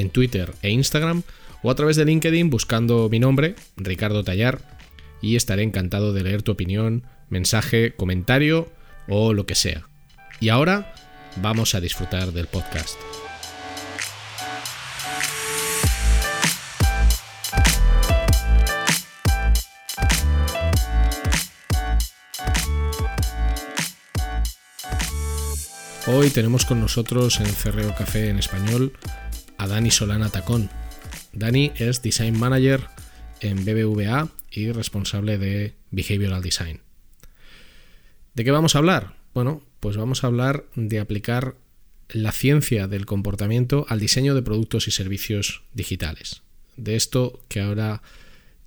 en Twitter e Instagram o a través de LinkedIn buscando mi nombre, Ricardo Tallar, y estaré encantado de leer tu opinión, mensaje, comentario o lo que sea. Y ahora vamos a disfrutar del podcast. Hoy tenemos con nosotros en Cerreo Café en español a Dani Solana Tacón. Dani es Design Manager en BBVA y responsable de Behavioral Design. ¿De qué vamos a hablar? Bueno, pues vamos a hablar de aplicar la ciencia del comportamiento al diseño de productos y servicios digitales. De esto que ahora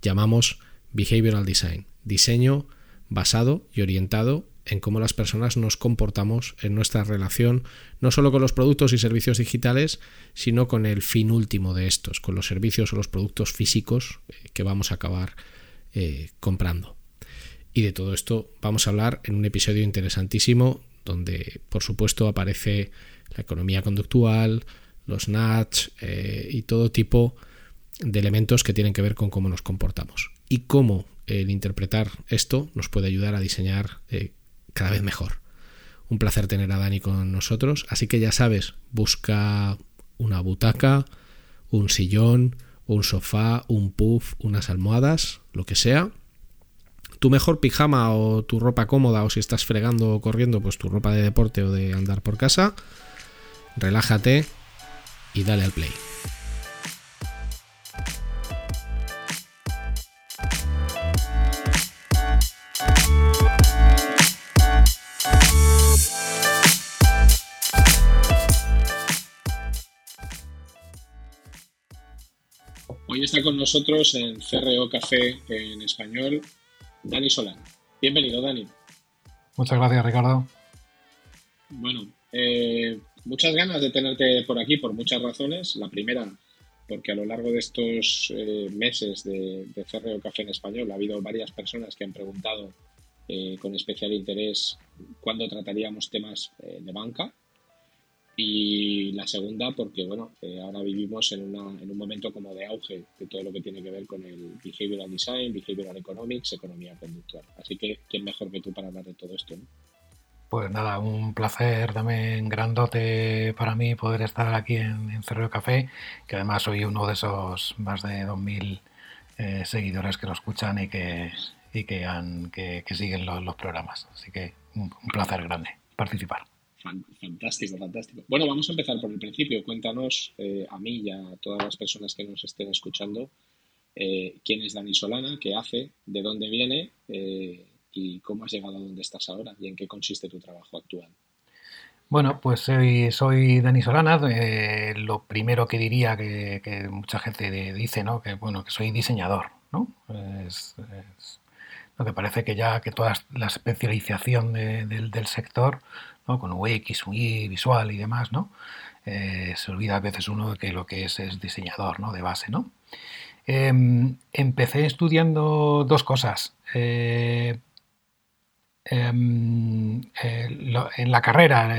llamamos Behavioral Design, diseño basado y orientado en cómo las personas nos comportamos en nuestra relación, no solo con los productos y servicios digitales, sino con el fin último de estos, con los servicios o los productos físicos eh, que vamos a acabar eh, comprando. Y de todo esto vamos a hablar en un episodio interesantísimo donde, por supuesto, aparece la economía conductual, los NATS eh, y todo tipo de elementos que tienen que ver con cómo nos comportamos y cómo el interpretar esto nos puede ayudar a diseñar cada vez mejor. Un placer tener a Dani con nosotros, así que ya sabes, busca una butaca, un sillón, un sofá, un puff, unas almohadas, lo que sea. Tu mejor pijama o tu ropa cómoda o si estás fregando o corriendo, pues tu ropa de deporte o de andar por casa. Relájate y dale al play. Hoy está con nosotros en CRO Café en español Dani Solán. Bienvenido, Dani. Muchas gracias, Ricardo. Bueno, eh, muchas ganas de tenerte por aquí por muchas razones. La primera, porque a lo largo de estos eh, meses de, de Café en español ha habido varias personas que han preguntado eh, con especial interés cuándo trataríamos temas de banca y la segunda, porque bueno, eh, ahora vivimos en, una, en un momento como de auge de todo lo que tiene que ver con el behavioral design, behavioral economics, economía conductual. Así que, ¿quién mejor que tú para hablar de todo esto? Pues nada, un placer también grandote para mí poder estar aquí en, Cerro Café, que además soy uno de esos más de 2.000 eh, seguidores que lo escuchan y que, y que, han, que, siguen los, los, programas. Así que un placer grande participar. Fantástico, fantástico. Bueno, vamos a empezar por el principio. Cuéntanos eh, a mí y a todas las personas que nos estén escuchando eh, quién es Dani Solana, qué hace, de dónde viene eh, y cómo has llegado a donde estás ahora y en qué consiste tu trabajo actual. Bueno, pues soy, soy Dani Solana. lo primero que diría que, mucha gente dice, ¿no? Que bueno, que soy diseñador, ¿no? Parece que ya que toda la especialización del, sector, ¿no? con UX, UI, visual y demás, ¿no? Eh, se olvida a veces uno de que lo que es es diseñador ¿no? de base. ¿no? Em, empecé estudiando dos cosas. Eh, em, eh, en la carrera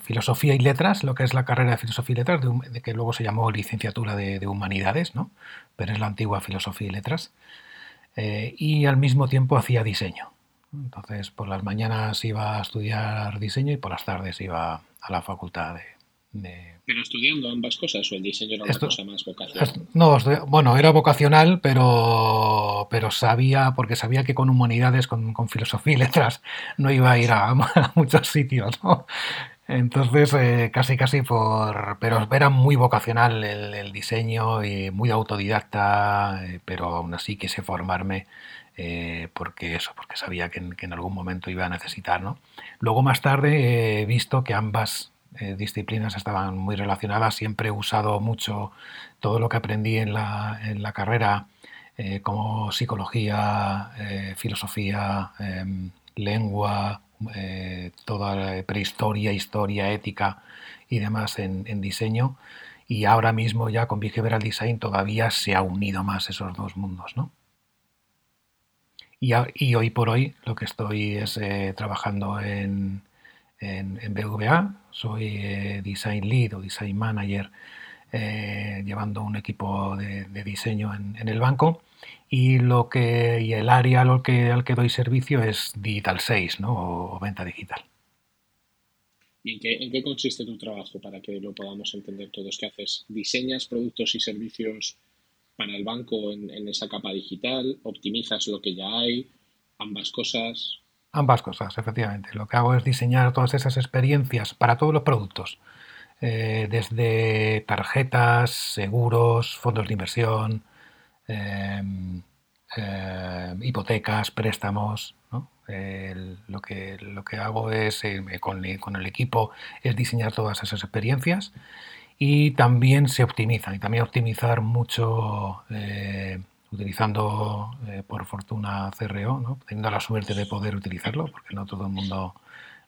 Filosofía y Letras, lo que es la carrera de Filosofía y Letras, de, que luego se llamó Licenciatura de, Humanidades, ¿no? pero es la antigua Filosofía y Letras, y al mismo tiempo hacía diseño. Entonces, por las mañanas iba a estudiar diseño y por las tardes iba a la facultad de, ¿Pero estudiando ambas cosas o el diseño era una cosa más vocacional? no, bueno, era vocacional, pero, pero sabía, porque sabía que con humanidades, con, filosofía y letras, no iba a ir a, muchos sitios, Entonces, eh, casi casi por... Pero era muy vocacional el, diseño y muy autodidacta, eh, pero aún así quise formarme eh, porque eso, porque sabía que en, en, algún momento iba a necesitar, ¿no? Luego más tarde he visto que ambas eh, disciplinas estaban muy relacionadas. Siempre he usado mucho todo lo que aprendí en la, en la carrera, eh, como psicología, filosofía, em, lengua, toda prehistoria, historia, ética y demás en, diseño. Y ahora mismo ya con Behavioral Design todavía se ha unido más esos dos mundos, ¿no? Y, hoy por hoy lo que estoy es trabajando en, en, BVA, soy eh, Design Lead o Design Manager eh, llevando un equipo de, diseño en, el banco y lo que y el área al que, al que doy servicio es Digital 6 ¿no? o, venta digital. ¿Y en qué, consiste tu trabajo para que lo podamos entender todos? ¿Qué haces? ¿Diseñas productos y servicios para el banco en, esa capa digital? ¿Optimizas lo que ya hay? ¿Ambas cosas? Ambas cosas, efectivamente. Lo que hago es diseñar todas esas experiencias para todos los productos, eh, desde tarjetas, seguros, fondos de inversión, em, em, hipotecas, préstamos. lo, que, lo que hago es, eh, con, el equipo, es diseñar todas esas experiencias y también se optimizan, y también optimizar mucho eh, utilizando eh, por fortuna CRO, ¿no? teniendo la suerte de poder utilizarlo, porque no todo el mundo,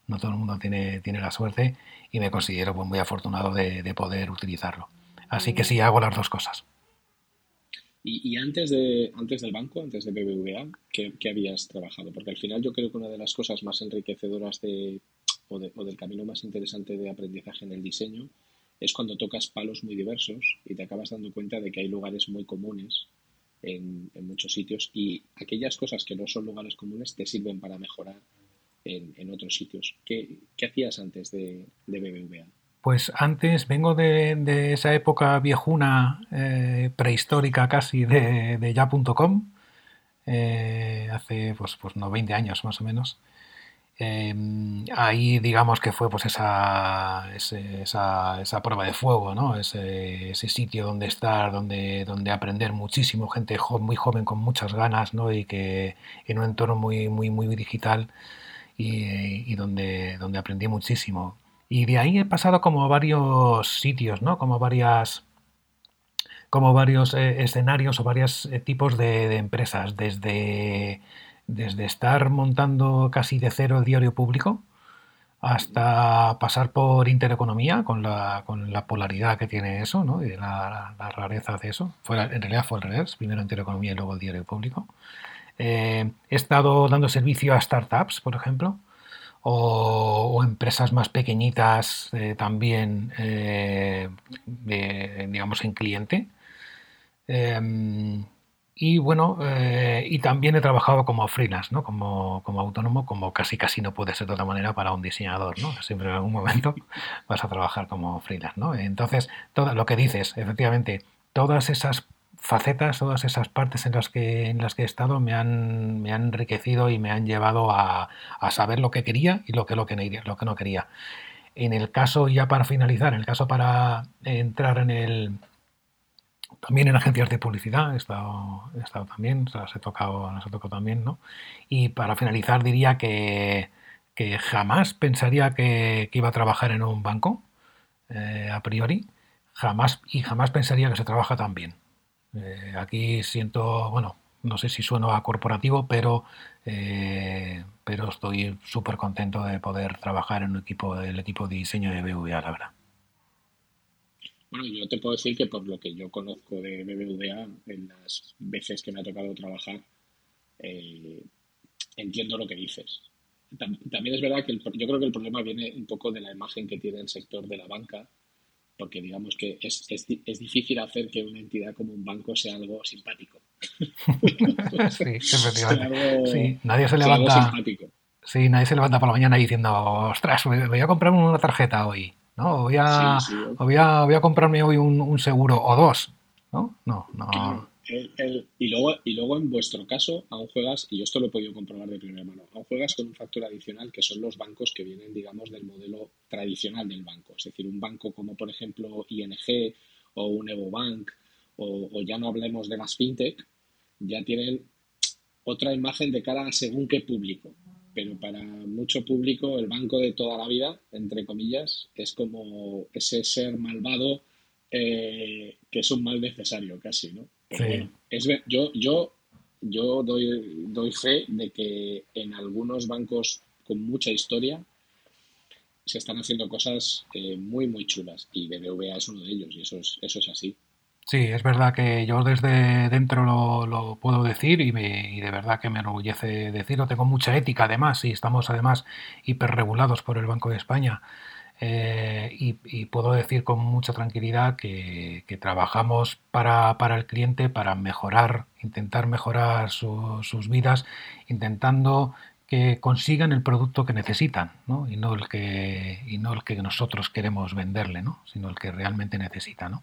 no todo el mundo tiene, tiene la suerte y me considero pues, muy afortunado de, poder utilizarlo. Así que sí, hago las dos cosas. Y, antes, de, antes del banco, antes de BBVA, ¿qué, habías trabajado? Porque al final yo creo que una de las cosas más enriquecedoras de, o, o del camino más interesante de aprendizaje en el diseño es cuando tocas palos muy diversos y te acabas dando cuenta de que hay lugares muy comunes en, muchos sitios y aquellas cosas que no son lugares comunes te sirven para mejorar en, otros sitios. ¿Qué, hacías antes de, BBVA? Pues antes vengo de, esa época viejuna, eh, prehistórica casi, de, ya.com, eh, hace pues, pues no 20 años más o menos. Em, ahí digamos que fue pues esa, esa, prueba de fuego, ¿no? Ese, sitio donde estar, donde, donde aprender muchísimo, gente muy joven con muchas ganas, ¿no? Y que en un entorno muy, muy, muy digital y, donde, donde aprendí muchísimo. Y de ahí he pasado como varios sitios, ¿no? Como varias como varios eh, escenarios o varios eh, tipos de, de empresas, desde desde estar montando casi de cero el diario público hasta pasar por intereconomía con la, con la polaridad que tiene eso ¿no? y la, rareza de eso. Fue, en realidad fue al revés, primero intereconomía y luego el diario público. Eh, he estado dando servicio a startups, por ejemplo, o, empresas más pequeñitas eh, también, eh, digamos, en cliente. Y bueno, eh, y también he trabajado como freelance, ¿no? Como, como, autónomo, como casi casi no puede ser de otra manera para un diseñador, ¿no? Siempre en algún momento vas a trabajar como freelance, ¿no? Entonces, todo lo que dices, efectivamente, todas esas facetas, todas esas partes en las que, en las que he estado me han, me han enriquecido y me han llevado a, a saber lo que quería y lo que, lo, que, lo que no quería. En el caso, ya para finalizar, en el caso para entrar en el, también en agencias de publicidad he estado, estado también, se he tocado, he tocado también, ¿no? Y para finalizar diría que, que jamás pensaría que, iba a trabajar en un banco, eh, a priori, jamás y jamás pensaría que se trabaja tan bien. Eh, aquí siento, bueno, no sé si sueno a corporativo, pero, eh, pero estoy súper contento de poder trabajar en un equipo, el equipo de diseño de BBVA, la verdad. Bueno, yo te puedo decir que por lo que yo conozco de BBVA, en las veces que me ha tocado trabajar, eh, entiendo lo que dices. También es verdad que yo creo que el problema viene un poco de la imagen que tiene el sector de la banca, porque digamos que es, es, es difícil hacer que una entidad como un banco sea algo simpático. sí, efectivamente. sí, nadie se levanta. Sí, nadie se levanta por la mañana diciendo, ostras, voy a comprarme una tarjeta hoy. ¿No? Voy a, voy a, voy a comprarme hoy un, un, seguro o dos, ¿no? No, no y, luego, y luego en vuestro caso, aún juegas, y yo esto lo he podido comprobar de primera mano, aún juegas con un factor adicional que son los bancos que vienen, digamos, del modelo tradicional del banco. Es decir, un banco como por ejemplo ING o un EvoBank, o, o ya no hablemos de las fintech, ya tienen otra imagen de cara a según qué público. Pero para mucho público, el banco de toda la vida, entre comillas, es como ese ser malvado eh, que es un mal necesario casi, ¿no? es, yo, yo, yo doy, doy fe de que en algunos bancos con mucha historia se están haciendo cosas eh, muy, muy chulas y BBVA es uno de ellos y eso es, eso es así. Sí, es verdad que yo desde dentro lo, puedo decir y, me, y, de verdad que me enorgullece decirlo. Tengo mucha ética además y estamos además hiperregulados por el Banco de España. Eh, y, puedo decir con mucha tranquilidad que, trabajamos para, el cliente para mejorar, intentar mejorar sus vidas, intentando que consigan el producto que necesitan ¿no? Y, no el que, y no el que nosotros queremos venderle, ¿no? sino el que realmente necesita. ¿no?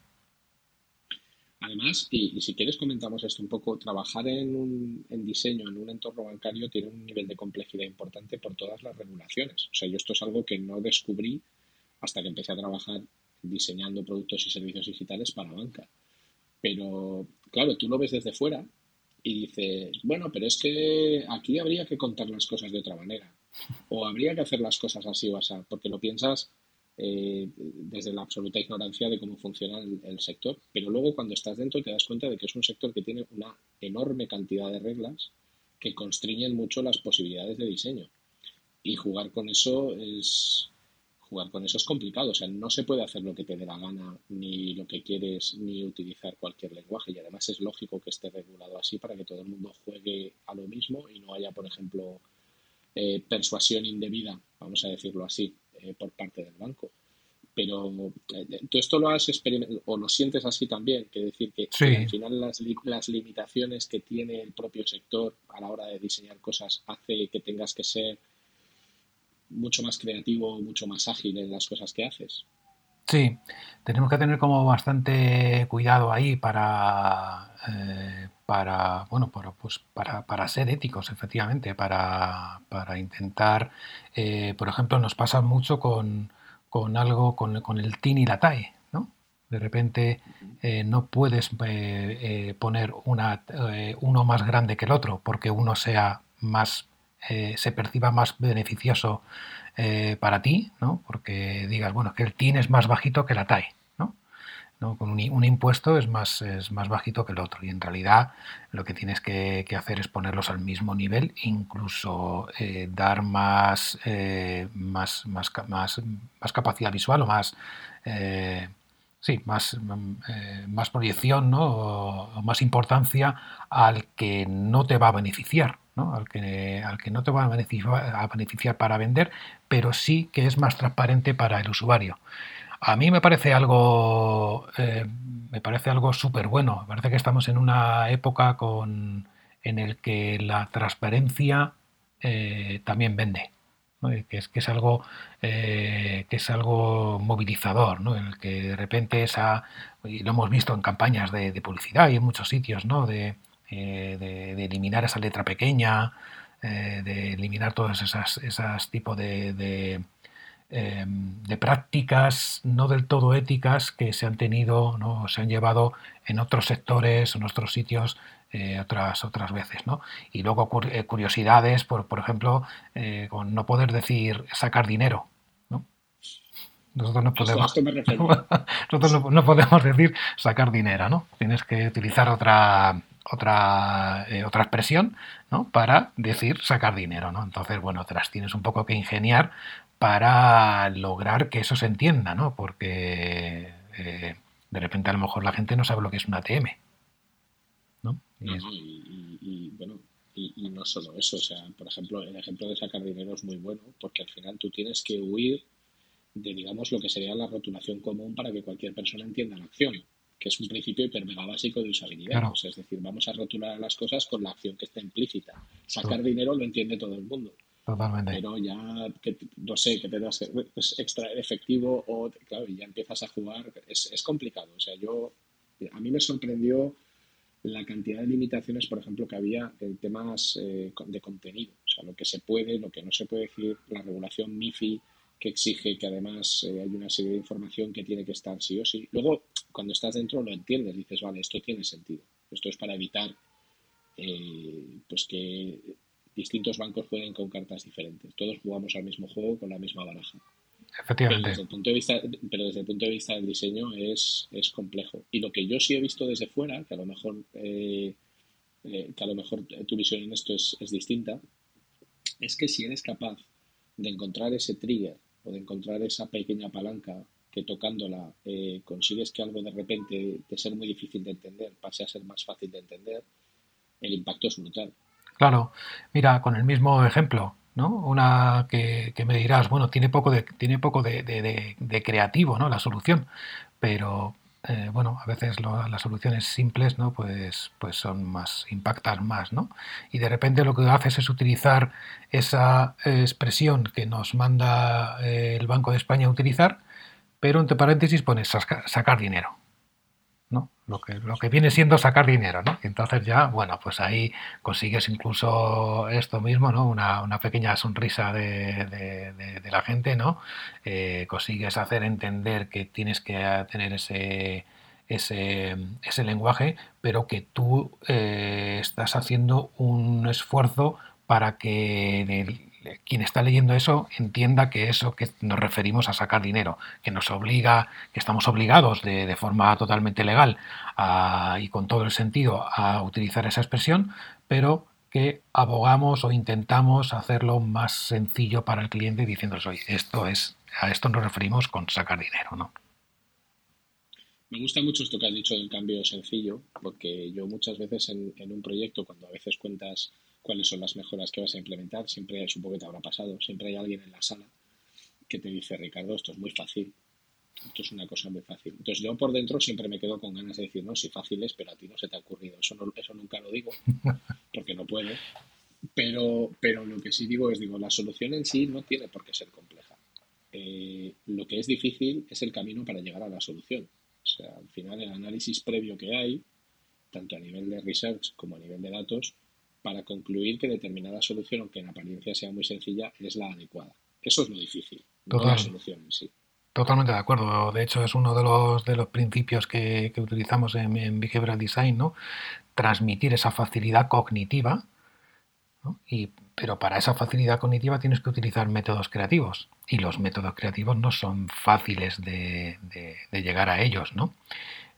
Además, y, si quieres comentamos esto un poco, trabajar en, un, en diseño en un entorno bancario tiene un nivel de complejidad importante por todas las regulaciones. O sea, yo esto es algo que no descubrí hasta que empecé a trabajar diseñando productos y servicios digitales para banca. Pero, claro, tú lo ves desde fuera y dices, bueno, pero es que aquí habría que contar las cosas de otra manera. O habría que hacer las cosas así o así, porque lo piensas eh, desde la absoluta ignorancia de cómo funciona el, sector. Pero luego cuando estás dentro te das cuenta de que es un sector que tiene una enorme cantidad de reglas que constriñen mucho las posibilidades de diseño. Y jugar con eso es, jugar con eso es complicado. O sea, no se puede hacer lo que te dé la gana, ni lo que quieres, ni utilizar cualquier lenguaje. Y además es lógico que esté regulado así para que todo el mundo juegue a lo mismo y no haya, por ejemplo, eh, persuasión indebida, vamos a decirlo así, eh, por parte del banco. Pero eh, tú esto lo has experimentado o lo sientes así también, que decir que, al final las, las limitaciones que tiene el propio sector a la hora de diseñar cosas hace que tengas que ser mucho más creativo, mucho más ágil en las cosas que haces. Sí, tenemos que tener como bastante cuidado ahí para, eh, para bueno, para, pues para, para, ser éticos, efectivamente, para, para intentar, eh, por ejemplo, nos pasa mucho con, con algo, con, con, el TIN y la TAE, ¿no? De repente eh, no puedes poner una, uno más grande que el otro porque uno sea más eh, se perciba más beneficioso eh, para ti, ¿no? porque digas, bueno, que el TIN es más bajito que la TAE. ¿no? Con un, impuesto es más, es más bajito que el otro y en realidad lo que tienes que, hacer es ponerlos al mismo nivel, incluso eh, dar más, más, más, más, más, capacidad visual o más sí, más, más proyección ¿no? o, más importancia al que no te va a beneficiar al, que, al que no te va a beneficiar, para vender, pero sí que es más transparente para el usuario. A mí me parece algo, eh, me parece algo súper bueno. Parece que estamos en una época con, en el que la transparencia eh, también vende. Que, es, que es algo eh, que es algo movilizador, ¿no? en el que de repente esa, y lo hemos visto en campañas de, de publicidad y en muchos sitios, ¿no? de, eh, de, eliminar esa letra pequeña, eh, de eliminar todas esas, esas tipos de, em, de, prácticas no del todo éticas que se han tenido, ¿no? se han llevado en otros sectores, en otros sitios eh, otras, otras veces. ¿no? Y luego curiosidades, por, por ejemplo, con no poder decir sacar dinero. Nosotros no podemos, nosotros no, podemos decir sacar dinero, ¿no? Tienes que utilizar otra, otra, eh, otra expresión ¿no? para decir sacar dinero. ¿no? Entonces, bueno, te las tienes un poco que ingeniar para lograr que eso se entienda, ¿no? porque eh, de repente a lo mejor la gente no sabe lo que es un ATM. ¿no? Y, bueno, y, no solo eso, o sea, por ejemplo, el ejemplo de sacar dinero es muy bueno, porque al final tú tienes que huir de, digamos, lo que sería la rotulación común para que cualquier persona entienda la acción que es un principio hiper mega básico de usabilidad. es decir, vamos a rotular las cosas con la acción que está implícita. Sacar dinero lo entiende todo el mundo. Totalmente. Pero ya, que, no sé, que te das pues, extraer efectivo o, claro, y ya empiezas a jugar, es, es complicado. O sea, yo, a mí me sorprendió la cantidad de limitaciones, por ejemplo, que había en temas eh, de contenido. O sea, lo que se puede, lo que no se puede decir, la regulación MIFI, que exige que además eh, hay una serie de información que tiene que estar sí o sí. Luego, cuando estás dentro lo entiendes, dices, vale, esto tiene sentido. Esto es para evitar eh, pues que distintos bancos jueguen con cartas diferentes. Todos jugamos al mismo juego con la misma baraja. Efectivamente. Pero desde el punto de vista, pero desde el punto de vista del diseño es, es complejo. Y lo que yo sí he visto desde fuera, que a lo mejor, eh, que a lo mejor tu visión en esto es, es distinta, es que si eres capaz de encontrar ese trigger o de encontrar esa pequeña palanca que tocándola eh, consigues que algo de repente de ser muy difícil de entender pase a ser más fácil de entender, el impacto es brutal. Claro, mira, con el mismo ejemplo, ¿no? Una que, me dirás, bueno, tiene poco de, tiene poco de, de creativo, ¿no? La solución, pero eh, bueno, a veces las soluciones simples, ¿no? Pues, pues son más, impactan más, ¿no? Y de repente lo que haces es utilizar esa expresión que nos manda eh, el Banco de España a utilizar, pero entre paréntesis pones sacar dinero. Lo que, lo que viene siendo sacar dinero, ¿no? Entonces ya, bueno, pues ahí consigues incluso esto mismo, ¿no? Una, pequeña sonrisa de, la gente, ¿no? Eh, consigues hacer entender que tienes que tener ese, ese, ese lenguaje, pero que tú eh, estás haciendo un esfuerzo para que quien está leyendo eso entienda que eso que nos referimos a sacar dinero, que nos obliga, que estamos obligados de, forma totalmente legal y con todo el sentido a utilizar esa expresión, pero que abogamos o intentamos hacerlo más sencillo para el cliente diciéndoles, oye, esto es, a esto nos referimos con sacar dinero, ¿no? Me gusta mucho esto que has dicho del cambio sencillo, porque yo muchas veces en un proyecto, cuando a veces cuentas cuáles son las mejoras que vas a implementar. Siempre, supongo que te habrá pasado, siempre hay alguien en la sala que te dice, Ricardo, esto es muy fácil. Esto es una cosa muy fácil. Entonces yo por dentro siempre me quedo con ganas de decir, no, si fácil es, pero a ti no se te ha ocurrido. Eso, no, eso nunca lo digo, porque no puedo. Pero, pero lo que sí digo es, digo, la solución en sí no tiene por qué ser compleja. Eh, lo que es difícil es el camino para llegar a la solución. O sea, al final el análisis previo que hay, tanto a nivel de research como a nivel de datos, para concluir que determinada solución, aunque en apariencia sea muy sencilla, es la adecuada. Eso es lo difícil, no la solución en sí. Totalmente de acuerdo. De hecho, es uno de los, de los principios que, utilizamos en, Behavioral Design, ¿no? Transmitir esa facilidad cognitiva, y, pero para esa facilidad cognitiva tienes que utilizar métodos creativos. Y los métodos creativos no son fáciles de, de llegar a ellos, ¿no?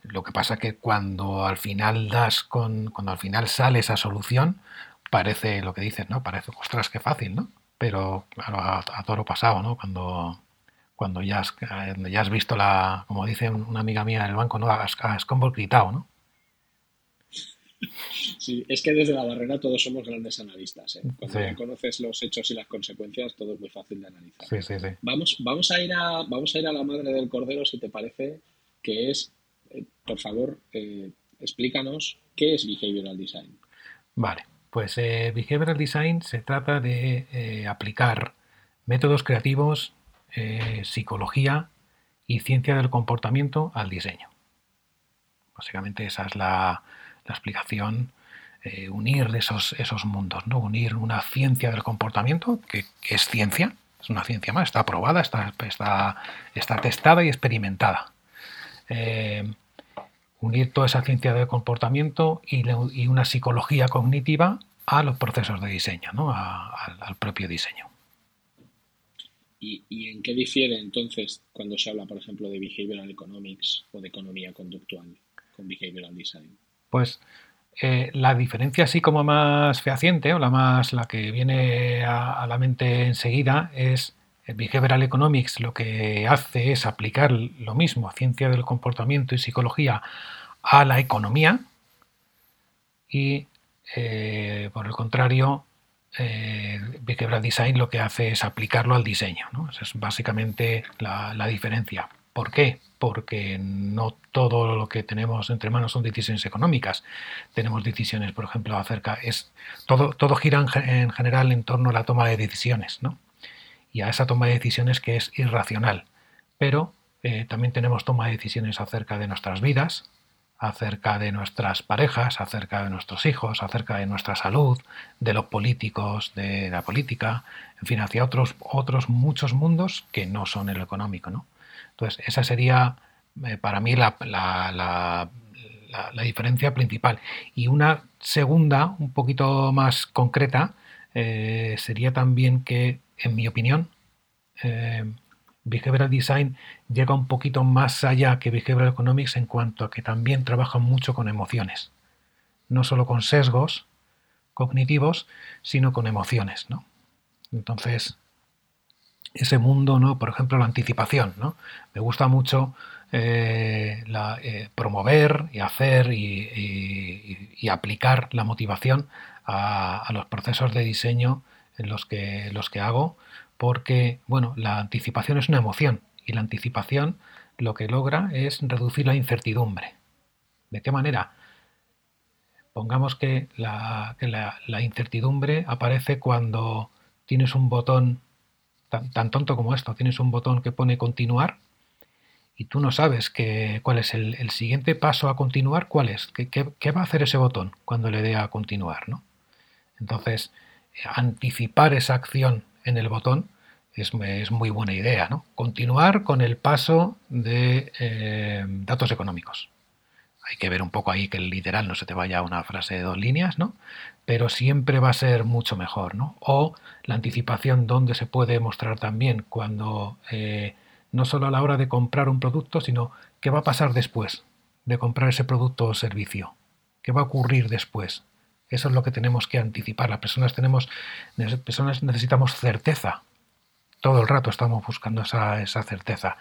Lo que pasa que cuando al final das con, cuando al final sale esa solución, parece lo que dices, ¿no? Parece, ostras, qué fácil, ¿no? Pero claro, a, todo lo pasado, ¿no? Cuando, cuando ya has, ya has visto la, como dice una amiga mía en el banco, ¿no? Has, has gritado, ¿no? Sí, es que desde la barrera todos somos grandes analistas. ¿eh? Cuando ya conoces los hechos y las consecuencias, todo es muy fácil de analizar. Sí, sí, sí. Vamos, vamos, a ir a, vamos a ir a la madre del cordero, si te parece, que es por favor, eh, explícanos qué es Behavioral Design. Vale, pues eh, Behavioral Design se trata de eh, aplicar métodos creativos, psicología y ciencia del comportamiento al diseño. Básicamente esa es la, explicación, unir esos, esos mundos, ¿no? unir una ciencia del comportamiento, que, es ciencia, es una ciencia más, está aprobada, está, está, está testada y experimentada unir toda esa ciencia del comportamiento y, una psicología cognitiva a los procesos de diseño, ¿no? al propio diseño. ¿Y, en qué difiere entonces cuando se habla, por ejemplo, de behavioral economics o de economía conductual con behavioral design? Pues Eh, la diferencia así como más fehaciente o la más la que viene a, la mente enseguida es Behavioral Economics lo que hace es aplicar lo mismo, ciencia del comportamiento y psicología, a la economía y eh, por el contrario eh, Behavioral Design lo que hace es aplicarlo al diseño. Esa es básicamente la diferencia. ¿Por qué? Porque no todo lo que tenemos entre manos son decisiones económicas. Tenemos decisiones, por ejemplo, acerca es todo todo gira en, general en torno a la toma de decisiones, ¿no? Y a esa toma de decisiones que es irracional. Pero eh, también tenemos toma de decisiones acerca de nuestras vidas, acerca de nuestras parejas, acerca de nuestros hijos, acerca de nuestra salud, de los políticos, de la política, en fin, hacia otros, otros muchos mundos que no son el económico, ¿no? Entonces, esa sería eh, para mí la, diferencia principal. Y una segunda, un poquito más concreta, eh, sería también que, en mi opinión, eh, Behavioral Design llega un poquito más allá que Behavioral Economics en cuanto a que también trabaja mucho con emociones. No solo con sesgos cognitivos, sino con emociones. ¿no? Entonces, ese mundo, ¿no? Por ejemplo, la anticipación, ¿no? Me gusta mucho eh, eh, promover y hacer y, aplicar la motivación a, los procesos de diseño los que, los que hago, porque, bueno, la anticipación es una emoción y la anticipación lo que logra es reducir la incertidumbre. ¿De qué manera? Pongamos que la, que la incertidumbre aparece cuando tienes un botón tan, tonto como esto. Tienes un botón que pone continuar y tú no sabes que, cuál es el, siguiente paso a continuar, cuál es, ¿Qué, va a hacer ese botón cuando le dé a continuar. ¿no? Entonces, anticipar esa acción en el botón es, muy buena idea. ¿no? Continuar con el paso de eh, datos económicos hay que ver un poco ahí que el literal no se te vaya a una frase de dos líneas, ¿no? Pero siempre va a ser mucho mejor, ¿no? O la anticipación donde se puede mostrar también cuando eh, no solo a la hora de comprar un producto, sino qué va a pasar después de comprar ese producto o servicio, qué va a ocurrir después. Eso es lo que tenemos que anticipar. Las personas tenemos, personas necesitamos certeza. Todo el rato estamos buscando esa, esa certeza.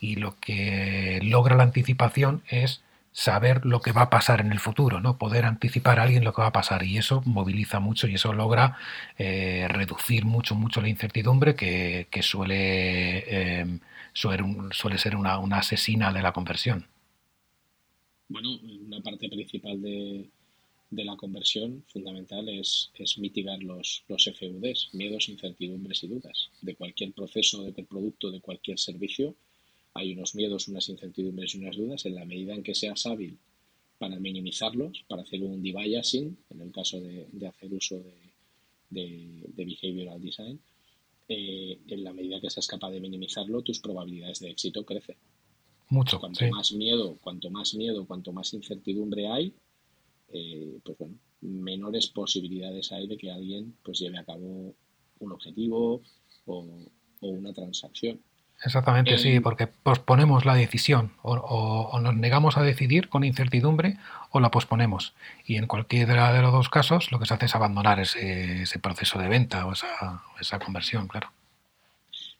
Y lo que logra la anticipación es saber lo que va a pasar en el futuro, ¿no? Poder anticipar a alguien lo que va a pasar y eso moviliza mucho y eso logra eh, reducir mucho, mucho la incertidumbre que, suele, em, suele, ser una, asesina de la conversión. Bueno, una parte principal de, la conversión fundamental es, es mitigar los, los FUDs, miedos, incertidumbres y dudas de cualquier proceso, de cualquier producto, de cualquier servicio hay unos miedos, unas incertidumbres y unas dudas, en la medida en que seas hábil para minimizarlos, para hacer un debiasing, en el caso de, hacer uso de, behavioral design, eh, en la medida que seas capaz de minimizarlo, tus probabilidades de éxito crecen. Mucho. Cuanto más miedo, cuanto más miedo, cuanto más incertidumbre hay, eh, pues bueno, menores posibilidades hay de que alguien pues lleve a cabo un objetivo o una transacción. Exactamente, sí, porque posponemos la decisión o, nos negamos a decidir con incertidumbre o la posponemos. Y en cualquiera de los dos casos lo que se hace es abandonar ese, proceso de venta o esa, esa, conversión, claro.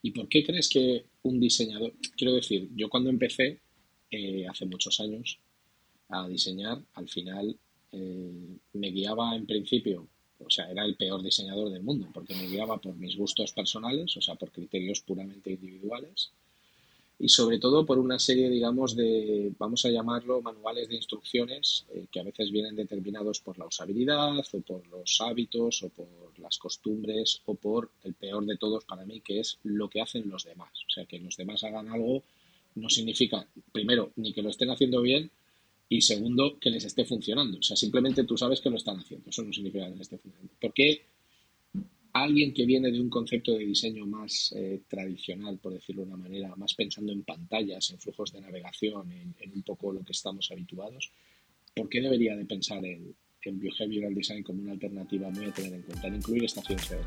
¿Y por qué crees que un diseñador, quiero decir, yo cuando empecé eh, hace muchos años a diseñar, al final eh, me guiaba en principio o sea, era el peor diseñador del mundo, porque me guiaba por mis gustos personales, o sea, por criterios puramente individuales, y sobre todo por una serie, digamos, de, vamos a llamarlo, manuales de instrucciones eh, que a veces vienen determinados por la usabilidad, o por los hábitos, o por las costumbres, o por el peor de todos para mí, que es lo que hacen los demás. O sea, que los demás hagan algo no significa, primero, ni que lo estén haciendo bien, y segundo, que les esté funcionando. O sea, simplemente tú sabes que lo están haciendo. Eso no significa que les esté funcionando. ¿Por qué alguien que viene de un concepto de diseño más eh, tradicional, por decirlo de una manera, más pensando en pantallas, en flujos de navegación, en, un poco lo que estamos habituados, ¿por qué debería de pensar en, en Design como una alternativa muy a tener en cuenta, en incluir esta ciencia del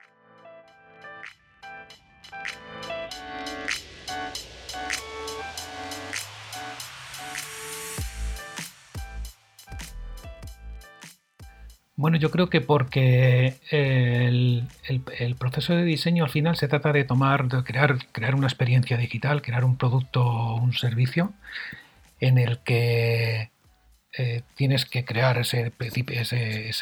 Bueno, yo creo que porque el, proceso de diseño al final se trata de tomar, de crear, crear una experiencia digital, crear un producto o un servicio en el que eh, tienes que crear ese,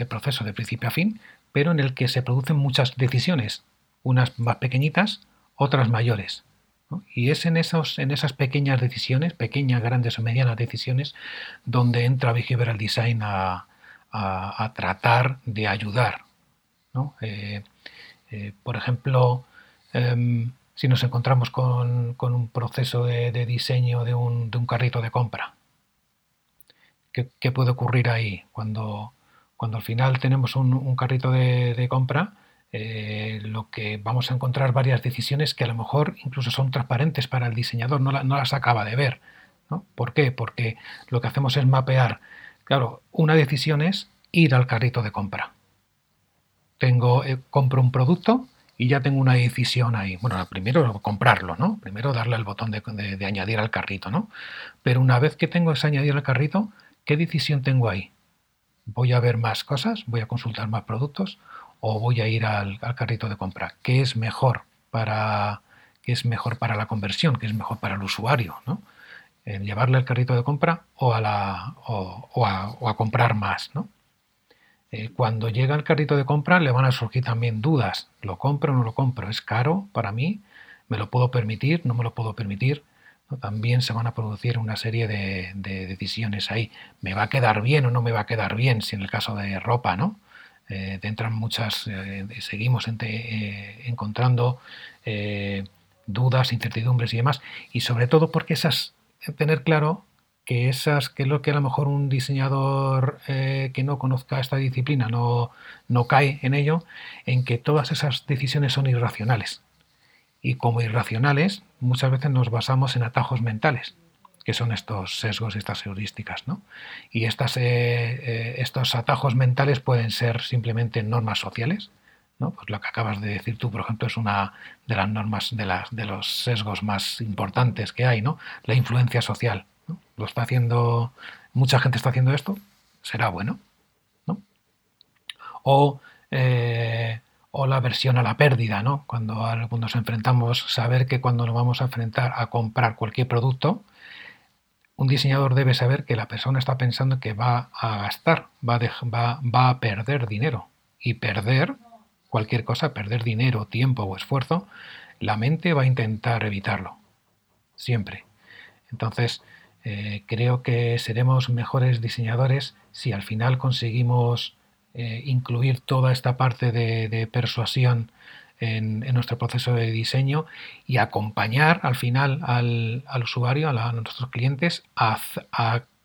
proceso de principio a fin, pero en el que se producen muchas decisiones, unas más pequeñitas, otras mayores. Y es en, esos, en esas pequeñas decisiones, pequeñas, grandes o medianas decisiones, donde entra Behavioral Design a, a, tratar de ayudar. Eh, eh, por ejemplo, em, si nos encontramos con, un proceso de, diseño de un, carrito de compra, ¿qué, puede ocurrir ahí? Cuando, cuando al final tenemos un, carrito de, compra, eh, lo que vamos a encontrar varias decisiones que a lo mejor incluso son transparentes para el diseñador, no, no las acaba de ver. ¿no? ¿Por qué? Porque lo que hacemos es mapear Claro, una decisión es ir al carrito de compra. Tengo, eh, compro un producto y ya tengo una decisión ahí. Bueno, primero comprarlo, ¿no? Primero darle el botón de, añadir al carrito, ¿no? Pero una vez que tengo ese añadir al carrito, ¿qué decisión tengo ahí? ¿Voy a ver más cosas? ¿Voy a consultar más productos? ¿O voy a ir al, al carrito de compra? ¿Qué es mejor para, qué es mejor para la conversión? ¿Qué es mejor para el usuario? ¿no? Llevarle el carrito de compra o a, la, o, a, comprar más. ¿no? Eh, cuando llega el carrito de compra le van a surgir también dudas. ¿Lo compro o no lo compro? ¿Es caro para mí? ¿Me lo puedo permitir? ¿No me lo puedo permitir? También se van a producir una serie de, decisiones ahí. ¿Me va a quedar bien o no me va a quedar bien? Si en el caso de ropa, ¿no? Eh, entran muchas, eh, seguimos encontrando dudas, incertidumbres y demás. Y sobre todo porque esas tener claro que esas, que es lo que a lo mejor un diseñador eh, que no conozca esta disciplina no, no cae en ello, en que todas esas decisiones son irracionales. Y como irracionales, muchas veces nos basamos en atajos mentales, que son estos sesgos y estas heurísticas. ¿no? Y estas, eh, eh, estos atajos mentales pueden ser simplemente normas sociales, pues lo que acabas de decir tú, por ejemplo, es una de las normas, de, los sesgos más importantes que hay, ¿no? La influencia social. Lo está haciendo, mucha gente está haciendo esto, será bueno, ¿no? O, eh, o la aversión a la pérdida, ¿no? Cuando, nos enfrentamos, saber que cuando nos vamos a enfrentar a comprar cualquier producto, un diseñador debe saber que la persona está pensando que va a gastar, va va, va a perder dinero. Y perder cualquier cosa, perder dinero, tiempo o esfuerzo, la mente va a intentar evitarlo. Siempre. Entonces, eh, creo que seremos mejores diseñadores si al final conseguimos eh, incluir toda esta parte de, persuasión en, nuestro proceso de diseño y acompañar al final al, usuario, a, nuestros clientes, a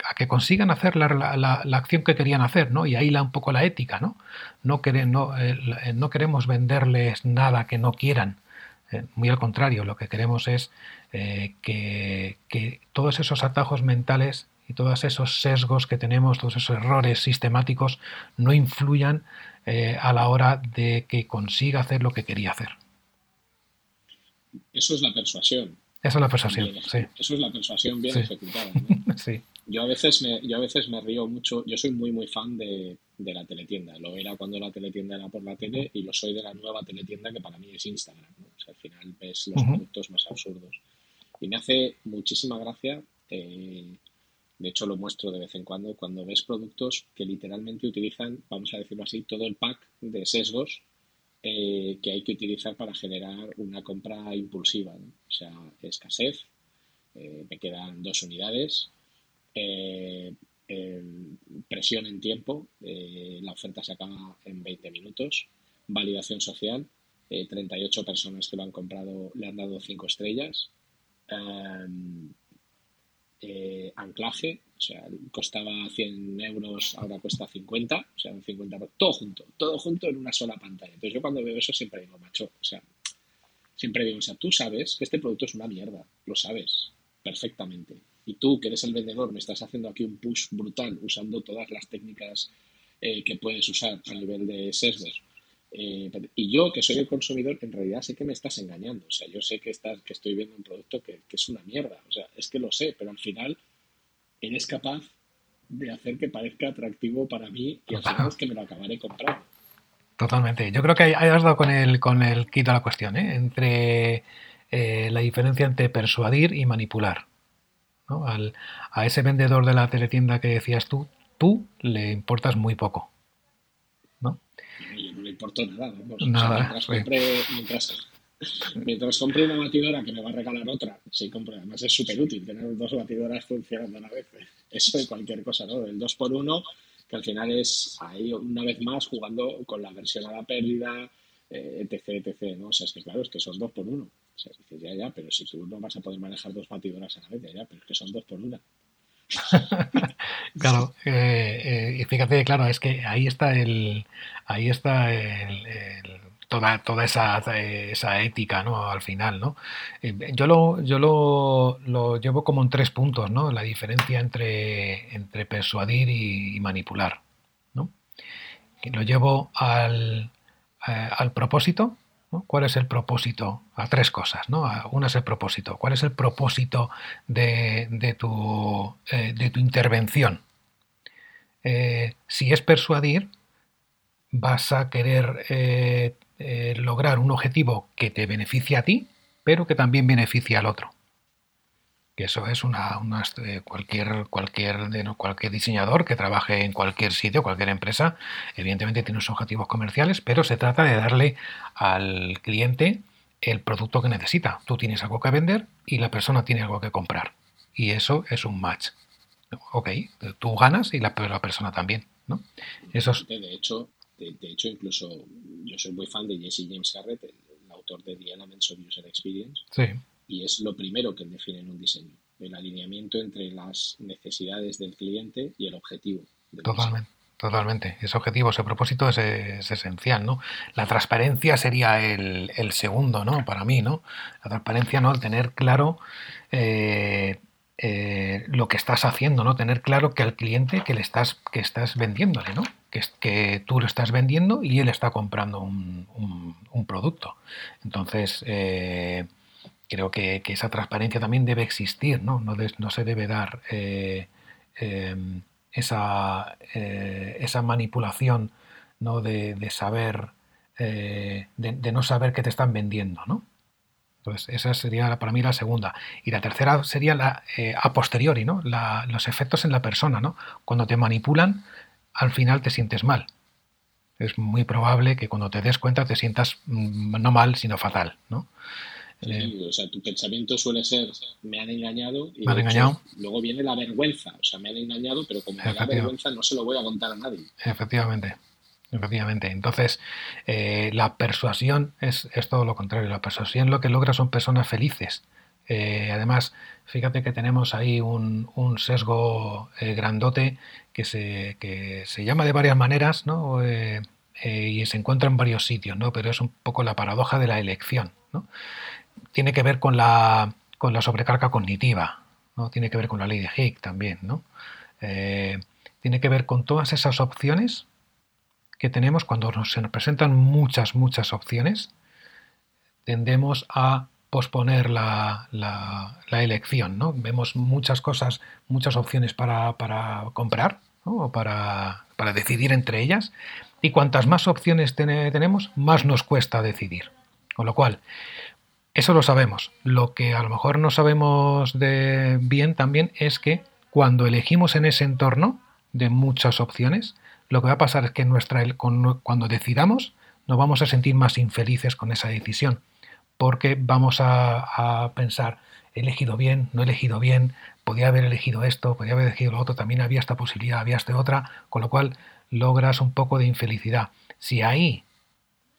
a que consigan hacer la, la, acción que querían hacer, ¿no? Y ahí la, un poco la ética, ¿no? No, no, eh, no queremos venderles nada que no quieran. Eh, muy al contrario, lo que queremos es eh, que, que, todos esos atajos mentales y todos esos sesgos que tenemos, todos esos errores sistemáticos, no influyan a la hora de que consiga hacer lo que quería hacer. Eso es la persuasión. Eso es la persuasión, sí. Eso es la persuasión bien ejecutada. sí. Yo a veces me, yo a veces me río mucho, yo soy muy muy fan de, la teletienda, lo era cuando la teletienda era por la tele y lo soy de la nueva teletienda que para mí es Instagram, al final ves los productos más absurdos. Y me hace muchísima gracia eh, De hecho, lo muestro de vez en cuando cuando ves productos que literalmente utilizan, vamos a decirlo así, todo el pack de sesgos eh, que hay que utilizar para generar una compra impulsiva. O sea, escasez, eh, me quedan dos unidades, eh, presión en tiempo, la oferta se acaba en 20 minutos, validación social, 38 personas que lo han comprado le han dado 5 estrellas. Eh, anclaje, o sea, costaba 100 euros, ahora cuesta 50, o sea, un 50, todo junto, todo junto en una sola pantalla. Entonces yo cuando veo eso siempre digo, macho, o sea, siempre digo, o sea, tú sabes que este producto es una mierda, lo sabes perfectamente. Y tú, que eres el vendedor, me estás haciendo aquí un push brutal usando todas las técnicas eh, que puedes usar a nivel de sesgos eh, y yo, que soy el consumidor, en realidad sé que me estás engañando. O sea, yo sé que, estás, que estoy viendo un producto que, es una mierda. O sea, es que lo sé, pero al final eres capaz de hacer que parezca atractivo para mí y al final es que me lo acabaré comprando. Totalmente. Yo creo que hayas dado con el, con el quito la cuestión, ¿eh? entre eh, la diferencia entre persuadir y manipular. A ese vendedor de la teletienda que decías tú, tú le importas muy poco no le importó nada, mientras, compre, mientras, compre una batidora que me va a regalar otra, sí compro. Además es súper útil tener dos batidoras funcionando a la vez. Eso de cualquier cosa, ¿no? El 2x1, que al final es ahí una vez más jugando con la versión a la pérdida, eh, etc, etc, ¿no? O sea, es que claro, es que son 2x1. O sea, dices, ya, ya, pero si tú no vas a poder manejar dos batidoras a la vez, ya, ya, pero es que son 2 por 1 claro, eh, eh, fíjate, claro, es que ahí está el, ahí está toda, toda esa, esa, ética, ¿no? Al final, ¿no? Eh, yo lo, yo lo, lo, llevo como en tres puntos, ¿no? La diferencia entre, entre persuadir y, manipular, ¿no? lo llevo al, al propósito, ¿Cuál es el propósito? A tres cosas, ¿no? Una es el propósito. ¿Cuál es el propósito de, tu, eh, de tu, intervención? Eh, si es persuadir, vas a querer eh, lograr un objetivo que te beneficie a ti, pero que también beneficie al otro que eso es una, eh, cualquier, cualquier, cualquier diseñador que trabaje en cualquier sitio, cualquier empresa, evidentemente tiene unos objetivos comerciales, pero se trata de darle al cliente el producto que necesita. Tú tienes algo que vender y la persona tiene algo que comprar. Y eso es un match. Ok, tú ganas y la, la persona también. ¿no? Eso de, hecho, de, hecho, incluso yo soy muy fan de Jesse James Garrett, el, autor de The Elements of User Experience. Sí y es lo primero que define en un diseño, el alineamiento entre las necesidades del cliente y el objetivo. Totalmente. Totalmente. Ese objetivo, ese propósito es, esencial, ¿no? La transparencia sería el, segundo, ¿no? Para mí, ¿no? La transparencia, ¿no? El tener claro eh, eh, lo que estás haciendo, ¿no? Tener claro que al cliente que le estás, que estás vendiéndole, ¿no? Que, que tú lo estás vendiendo y él está comprando un, producto. Entonces, eh, creo que, esa transparencia también debe existir, no, no, se debe dar eh, em, esa, eh, esa, manipulación ¿no? de, saber, eh, de, no saber qué te están vendiendo. ¿no? Entonces, esa sería para mí la segunda. Y la tercera sería la a posteriori, ¿no? los efectos en la persona. ¿no? Cuando te manipulan, al final te sientes mal. Es muy probable que cuando te des cuenta te sientas mm, no mal, sino fatal. ¿no? O sea, tu pensamiento suele ser, me han engañado y luego viene la vergüenza, o sea, me han engañado, pero como me da vergüenza no se lo voy a contar a nadie. Efectivamente. Efectivamente. Entonces, eh, la persuasión es, todo lo contrario. La persuasión lo que logra son personas felices. Eh, además, fíjate que tenemos ahí un, sesgo eh, grandote que se, que se llama de varias maneras, ¿no? y se encuentra en varios sitios, ¿no? Pero es un poco la paradoja de la elección, ¿no? Tiene que ver con la, con la sobrecarga cognitiva, ¿no? tiene que ver con la ley de Higgs también, ¿no? Eh, tiene que ver con todas esas opciones que tenemos cuando nos, se nos presentan muchas, muchas opciones, tendemos a posponer la, la, elección, ¿no? Vemos muchas cosas, muchas opciones para, para comprar, o para, para, decidir entre ellas, y cuantas más opciones tenemos, más nos cuesta decidir. Con lo cual, eso lo sabemos. Lo que a lo mejor no sabemos de bien también es que cuando elegimos en ese entorno de muchas opciones, lo que va a pasar es que nuestra, cuando decidamos nos vamos a sentir más infelices con esa decisión, porque vamos a, pensar, he elegido bien, no he elegido bien, podía haber elegido esto, podía haber elegido lo otro, también había esta posibilidad, había esta otra, con lo cual logras un poco de infelicidad. Si ahí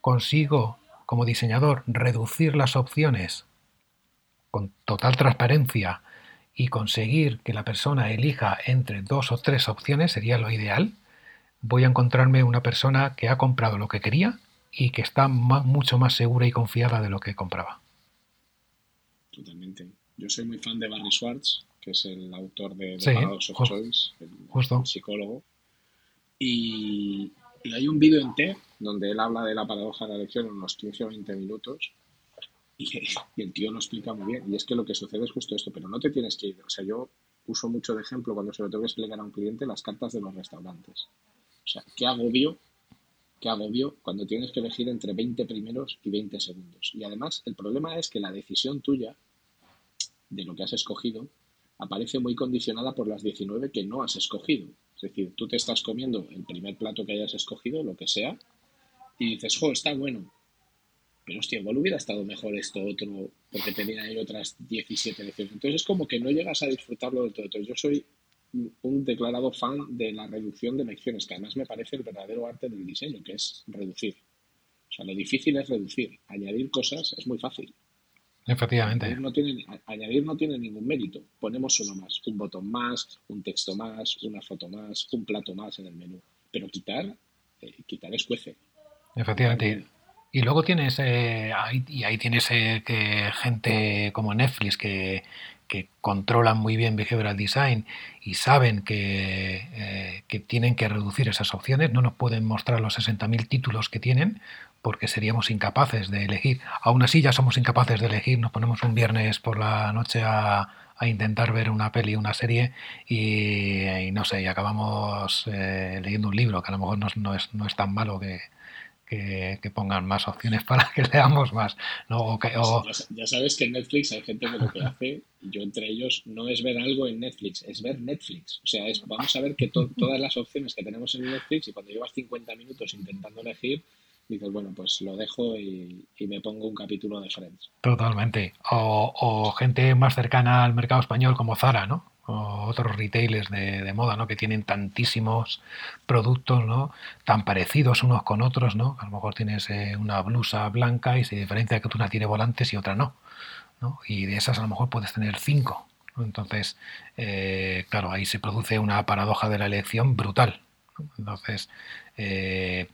consigo, como diseñador, reducir las opciones con total transparencia y conseguir que la persona elija entre dos o tres opciones sería lo ideal, voy a encontrarme una persona que ha comprado lo que quería y que está mucho más segura y confiada de lo que compraba. Totalmente. Yo soy muy fan de Barry Schwartz, que es el autor de The Paradox of Choice, el, psicólogo. Y, hay un vídeo en TED donde él habla de la paradoja de la elección en unos 15 o 20 minutos y, el tío lo explica muy bien. Y es que lo que sucede es justo esto, pero no te tienes que ir. O sea, yo uso mucho de ejemplo cuando se lo tengo que explicar a un cliente las cartas de los restaurantes. O sea, qué agobio qué agobio cuando tienes que elegir entre 20 primeros y 20 segundos. Y además, el problema es que la decisión tuya de lo que has escogido aparece muy condicionada por las 19 que no has escogido. Es decir, tú te estás comiendo el primer plato que hayas escogido, lo que sea, y dices, jo, está bueno. Pero hostia, igual hubiera estado mejor esto otro, porque tenía ahí otras 17 elecciones. Entonces es como que no llegas a disfrutarlo del todo. Entonces yo soy un declarado fan de la reducción de lecciones, que además me parece el verdadero arte del diseño, que es reducir. O sea, lo difícil es reducir. Añadir cosas es muy fácil. Efectivamente. Añadir no tiene, añadir no tiene ningún mérito. Ponemos uno más, un botón más, un texto más, una foto más, un plato más en el menú. Pero quitar, eh, quitar es cuece. Efectivamente. Y luego tienes, eh, y ahí tienes eh, que gente como Netflix que, que controlan muy bien behavioral design y saben que, eh, que, tienen que reducir esas opciones, no nos pueden mostrar los 60.000 títulos que tienen porque seríamos incapaces de elegir. Aún así ya somos incapaces de elegir, nos ponemos un viernes por la noche a, a intentar ver una peli, una serie y, no sé, y acabamos eh, leyendo un libro que a lo mejor no, es, no es tan malo que, que, pongan más opciones para que leamos más. ¿no? Ya, sabes que en Netflix hay gente que lo que hace, y yo entre ellos, no es ver algo en Netflix, es ver Netflix. O sea, es, vamos a ver que todas las opciones que tenemos en Netflix y cuando llevas 50 minutos intentando elegir, dices, bueno, pues lo dejo y, me pongo un capítulo de Friends. Totalmente. O, o gente más cercana al mercado español como Zara, ¿no? O otros retailers de, moda, ¿no? Que tienen tantísimos productos, ¿no? Tan parecidos unos con otros, ¿no? A lo mejor tienes eh, una blusa blanca y se diferencia que una tiene volantes y otra no, ¿no? Y de esas a lo mejor puedes tener cinco. Entonces, eh, claro, ahí se produce una paradoja de la elección brutal. Entonces, eh,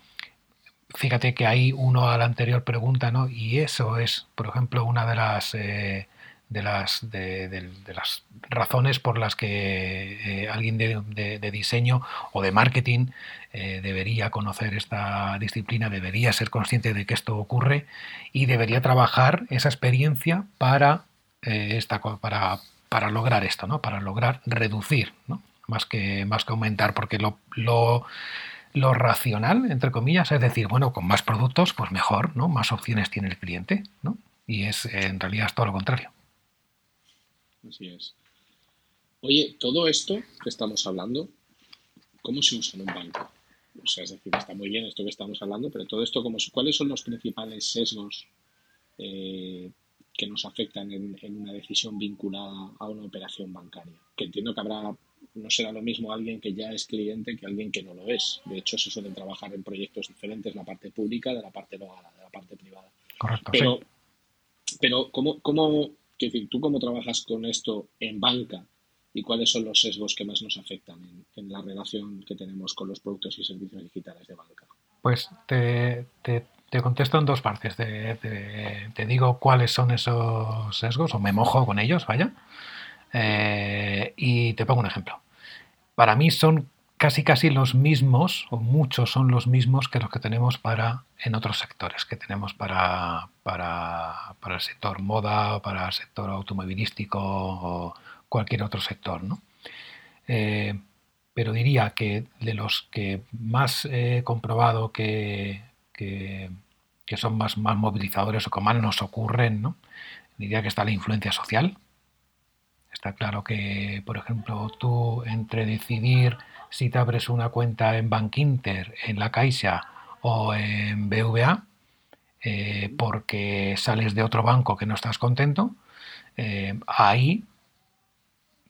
fíjate que hay uno a la anterior pregunta, ¿no? Y eso es, por ejemplo, una de las de las, de, las razones por las que eh, alguien de, diseño o de marketing eh, debería conocer esta disciplina, debería ser consciente de que esto ocurre y debería trabajar esa experiencia para, eh, esta, para, para lograr esto, ¿no? para lograr reducir, ¿no? más, que, más que aumentar, porque lo, lo, lo racional, entre comillas, es decir, bueno, con más productos, pues mejor, ¿no? Más opciones tiene el cliente, ¿no? Y es en realidad es todo lo contrario. Así es. Oye, todo esto que estamos hablando, ¿cómo se usa en un banco? O sea, es decir, está muy bien esto que estamos hablando, pero todo esto, ¿cuáles son los principales sesgos eh, que nos afectan en, una decisión vinculada a una operación bancaria? Que entiendo que habrá, no será lo mismo alguien que ya es cliente que alguien que no lo es. De hecho, se suelen trabajar en proyectos diferentes, la parte pública de la parte de la parte privada. Correcto. Pero, pero ¿cómo, cómo Quiero decir, ¿tú cómo trabajas con esto en banca y cuáles son los sesgos que más nos afectan en, la relación que tenemos con los productos y servicios digitales de banca? Pues te, contesto en dos partes. Te, digo cuáles son esos sesgos, o me mojo con ellos, vaya, eh, y te pongo un ejemplo. Para mí son casi casi los mismos, o muchos son los mismos que los que tenemos para en otros sectores, que tenemos para, para, para el sector moda, para el sector automovilístico o cualquier otro sector. ¿no? Eh, pero diría que de los que más he comprobado que, que, son más, más movilizadores o que más nos ocurren, ¿no? diría que está la influencia social. Está claro que, por ejemplo, tú entre decidir si te abres una cuenta en Bank Inter, en la Caixa o en BVA, eh, porque sales de otro banco que no estás contento, eh, ahí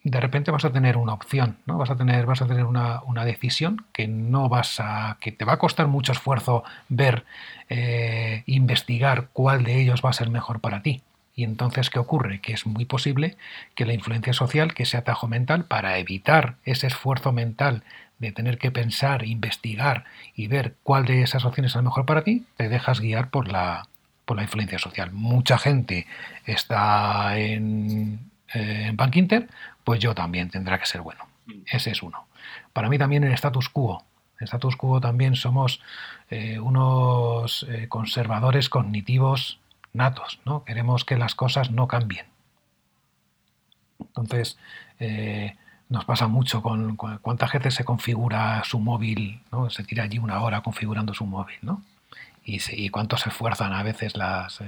de repente vas a tener una opción, ¿no? Vas a tener, vas a tener una, decisión que no vas a. que te va a costar mucho esfuerzo ver, eh, investigar cuál de ellos va a ser mejor para ti. Y entonces, ¿qué ocurre? Que es muy posible que la influencia social, que ese atajo mental, para evitar ese esfuerzo mental de tener que pensar, investigar y ver cuál de esas opciones es la mejor para ti, te dejas guiar por la, por la influencia social. Mucha gente está en, en Bank Inter, pues yo también tendrá que ser bueno. Ese es uno. Para mí también el status quo. En status quo también somos eh, unos eh, conservadores cognitivos natos, ¿no? Queremos que las cosas no cambien. Entonces, eh, nos pasa mucho con, cuánta gente se configura su móvil, ¿no? Se tira allí una hora configurando su móvil, ¿no? Y, y cuánto se esfuerzan a veces las,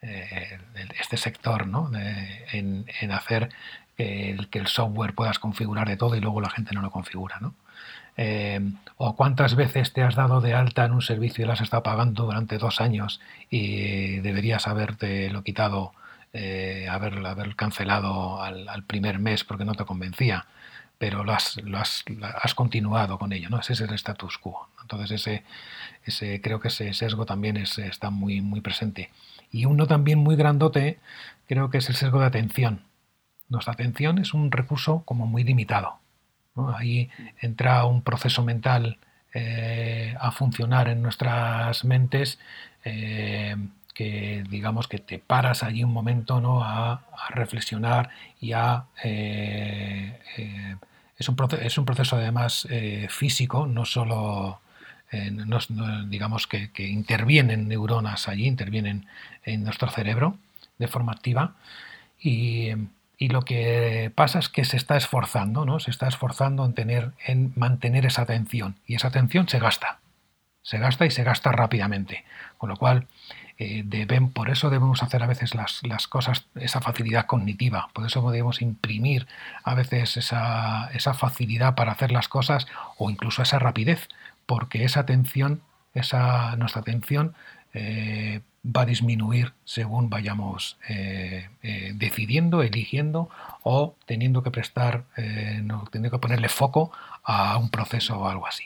este sector, ¿no? en, en, hacer que el, que el software puedas configurar de todo y luego la gente no lo configura, ¿no? Eh, o cuántas veces te has dado de alta en un servicio y lo has estado pagando durante dos años y deberías haberte lo quitado, eh, haber cancelado al, primer mes porque no te convencía, pero lo has, lo has, has, continuado con ello, ¿no? Ese es el status quo. Entonces ese, ese creo que ese sesgo también es, está muy, muy presente. Y uno también muy grandote creo que es el sesgo de atención. Nuestra atención es un recurso como muy limitado. Ahí entra un proceso mental eh, a funcionar en nuestras mentes eh, que digamos que te paras allí un momento ¿no? a, reflexionar y a... Eh, es, un proceso, es un proceso además físico, no solo... digamos que, que, intervienen neuronas allí, intervienen en nuestro cerebro de forma activa y, y lo que pasa es que se está esforzando, ¿no? Se está esforzando en tener, en mantener esa atención. Y esa atención se gasta. Se gasta y se gasta rápidamente. Con lo cual, eh, deben, por eso debemos hacer a veces las, las, cosas, esa facilidad cognitiva. Por eso debemos imprimir a veces esa, esa facilidad para hacer las cosas o incluso esa rapidez. Porque esa atención, esa, nuestra atención, eh, va a disminuir según vayamos eh, eh, decidiendo, eligiendo o teniendo que prestar, eh, teniendo que ponerle foco a un proceso o algo así.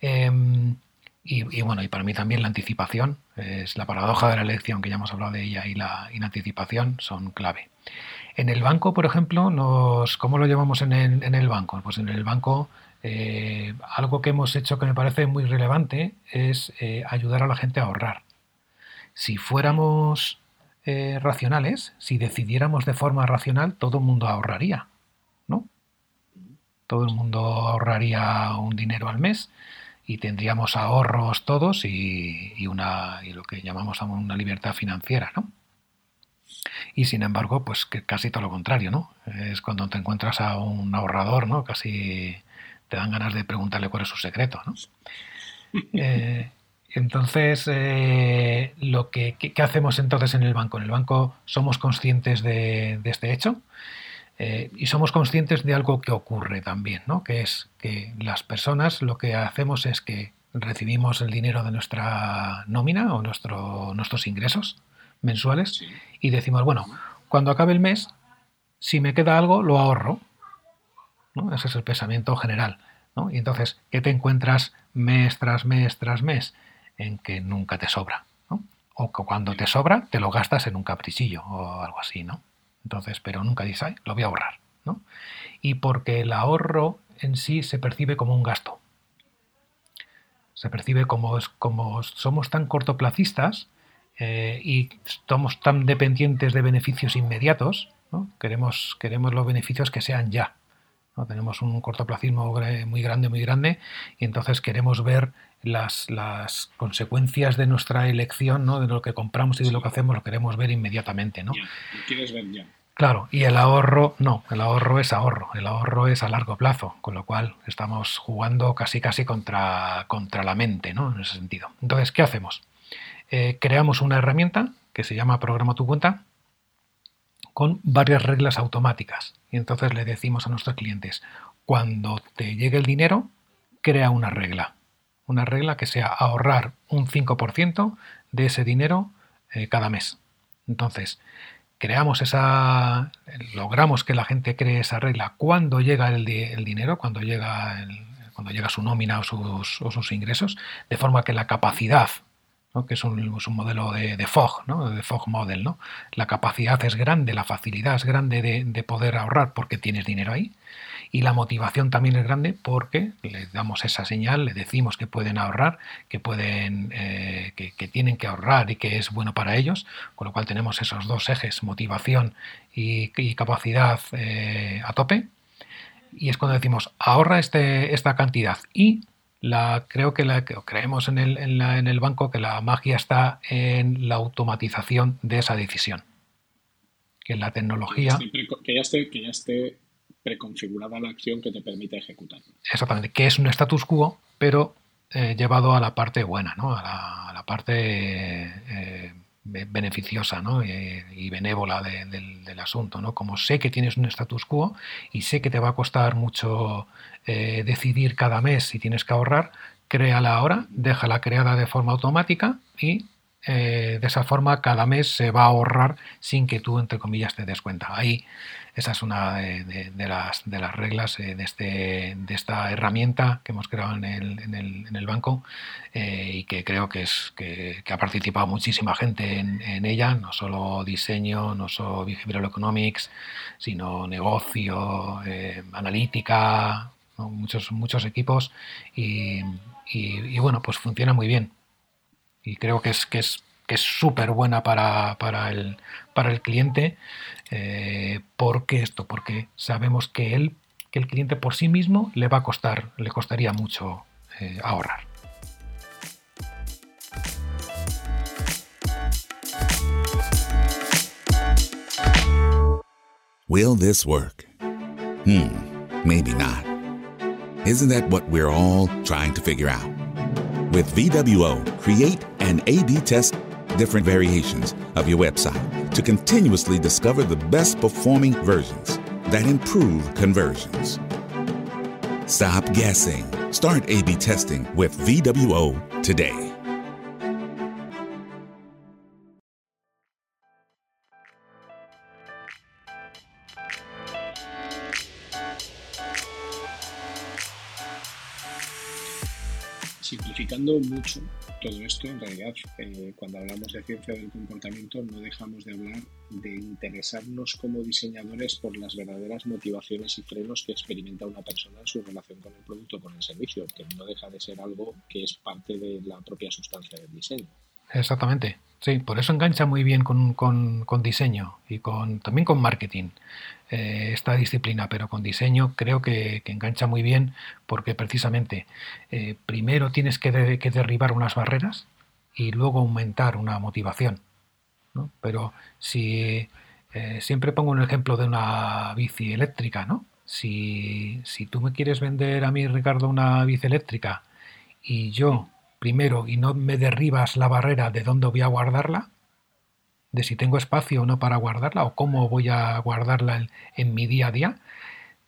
Em, y, bueno, y para mí también la anticipación, es la paradoja de la elección, que ya hemos hablado de ella, y la, anticipación son clave. En el banco, por ejemplo, ¿cómo lo llevamos en el banco? Pues en el banco algo que hemos hecho que me parece muy relevante es ayudar a la gente a ahorrar. Si fuéramos eh, racionales, si decidiéramos de forma racional, todo el mundo ahorraría, ¿no? Todo el mundo ahorraría un dinero al mes y tendríamos ahorros todos y, una, y lo que llamamos una libertad financiera, ¿no? Y sin embargo, pues que casi todo lo contrario, ¿no? Es cuando te encuentras a un ahorrador, ¿no? Casi te dan ganas de preguntarle cuál es su secreto, ¿no? Eh, entonces, eh, lo que, ¿qué, hacemos entonces en el banco? En el banco somos conscientes de, este hecho eh, y somos conscientes de algo que ocurre también, ¿no? Que es que las personas lo que hacemos es que recibimos el dinero de nuestra nómina o nuestro, nuestros ingresos mensuales y decimos, bueno, cuando acabe el mes, si me queda algo, lo ahorro. Ese es el pensamiento general. Y entonces, ¿qué te encuentras mes tras mes tras mes? En que nunca te sobra. ¿no? O que cuando te sobra, te lo gastas en un caprichillo o algo así, ¿no? Entonces, pero nunca dices, Ay, lo voy a ahorrar, ¿no? Y porque el ahorro en sí se percibe como un gasto. Se percibe como, como somos tan cortoplacistas eh, y somos tan dependientes de beneficios inmediatos, ¿no? queremos, queremos los beneficios que sean ya. ¿no? Tenemos un cortoplacismo muy grande, muy grande, y entonces queremos ver las, las, consecuencias de nuestra elección, ¿no? de lo que compramos y de lo que hacemos, lo queremos ver inmediatamente. ¿no? quieres ver ya. Claro, y el ahorro no, el ahorro es ahorro, el ahorro es a largo plazo, con lo cual estamos jugando casi casi contra, contra la mente, ¿no? En ese sentido. Entonces, ¿qué hacemos? Eh, creamos una herramienta que se llama Programa tu cuenta, con varias reglas automáticas. Y entonces le decimos a nuestros clientes, cuando te llegue el dinero, crea una regla. Una regla que sea ahorrar un 5% de ese dinero eh, cada mes. Entonces, creamos esa, logramos que la gente cree esa regla cuando llega el, dinero, cuando llega, cuando llega su nómina o sus, ingresos, de forma que la capacidad, que es un, modelo de, de, FOG, ¿no? de FOG Model, ¿no? la capacidad es grande, la facilidad es grande de, de poder ahorrar porque tienes dinero ahí y la motivación también es grande porque le damos esa señal, le decimos que pueden ahorrar, que pueden, eh, que, tienen que ahorrar y que es bueno para ellos, con lo cual tenemos esos dos ejes, motivación y, capacidad eh, a tope. Y es cuando decimos ahorra este, esta cantidad y la, creo que la, creemos en el, en el banco que la magia está en la automatización de esa decisión. Que la tecnología. Que ya esté, que ya esté preconfigurada la acción que te permite ejecutar. Exactamente, que es un status quo, pero eh, llevado a la parte buena, ¿no? a, la, parte eh, beneficiosa ¿no? y, benévola del, asunto. ¿no? Como sé que tienes un status quo y sé que te va a costar mucho eh, decidir cada mes si tienes que ahorrar, créala ahora, déjala creada de forma automática y de esa forma cada mes se va a ahorrar sin que tú, entre comillas, te des cuenta. Ahí esa es una de, las, de las, reglas eh, de, este, de, esta herramienta que hemos creado en el, en el, en el banco eh, y que creo que, es, que, ha participado muchísima gente en, ella, no solo diseño, no solo behavioral economics, sino negocio, eh, analítica, muchos, muchos equipos y, y, bueno, pues funciona muy bien. Y creo que es, que es que es súper buena para, para, el, para el cliente. Eh, ¿Por qué esto? Porque sabemos que, él, que el cliente por sí mismo le va a costar, le costaría mucho eh, ahorrar. Will this work? Hmm, maybe not. Isn't that what we're all trying to figure out? With VWO, create an A B test different variations of your website to continuously discover the best performing versions that improve conversions. Stop guessing. Start A B testing with VWO today. Simplificando mucho, todo esto, en realidad, eh, cuando hablamos de ciencia del comportamiento, no dejamos de hablar de interesarnos como diseñadores por las verdaderas motivaciones y frenos que experimenta una persona en su relación con el producto o con el servicio, que no deja de ser algo que es parte de la propia sustancia del diseño. Exactamente. Sí, por eso engancha muy bien con, con, diseño y con, también con marketing eh, esta disciplina, pero con diseño creo que, engancha muy bien porque precisamente eh, primero tienes que, derribar unas barreras y luego aumentar una motivación. Pero si eh, siempre pongo un ejemplo de una bici eléctrica, ¿no? Si, si tú me quieres vender a mí, Ricardo, una bici eléctrica y yo primero y no me derribas la barrera de dónde voy a guardarla, de si tengo espacio o no para guardarla o cómo voy a guardarla en, mi día a día,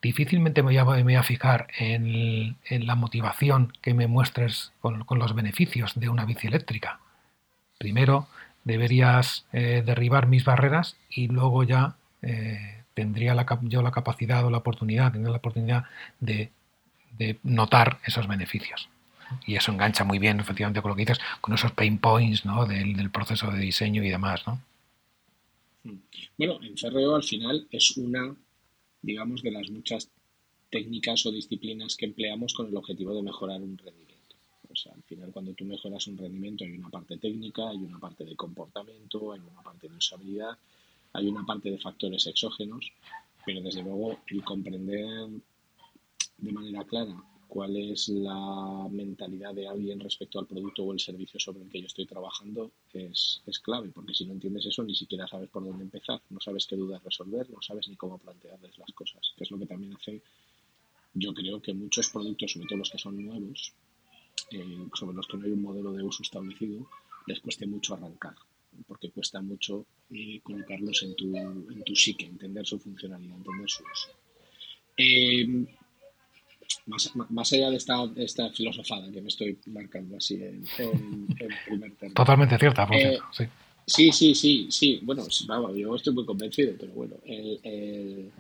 difícilmente me voy a, fijar en, la motivación que me muestres con, los beneficios de una bici eléctrica. Primero deberías eh, derribar mis barreras y luego ya eh, tendría yo la capacidad o la oportunidad, tendría la oportunidad de notar esos beneficios y eso engancha muy bien, efectivamente, con lo que dices, con esos pain points ¿no? del, proceso de diseño y demás, ¿no? Bueno, en CRO al final es una, digamos, de las muchas técnicas o disciplinas que empleamos con el objetivo de mejorar un rendimiento. O sea, al final cuando tú mejoras un rendimiento hay una parte técnica, hay una parte de comportamiento, hay una parte de usabilidad, hay una parte de factores exógenos, pero desde luego el comprender de manera clara cuál es la mentalidad de alguien respecto al producto o el servicio sobre el que yo estoy trabajando es, clave, porque si no entiendes eso ni siquiera sabes por dónde empezar, no sabes qué dudas resolver, no sabes ni cómo plantearles las cosas, que es lo que también hace, yo creo que muchos productos, sobre todo los que son nuevos, eh, sobre los que no hay un modelo de uso establecido, les cueste mucho arrancar. porque cuesta mucho eh, colocarlos en tu, en tu psique, entender su funcionalidad, entender su uso. Eh, más, allá de esta, esta, filosofada que me estoy marcando así en, primer término. Totalmente cierta, por eh, sí. Sí, sí, sí, sí. Bueno, yo estoy muy convencido, pero bueno. El,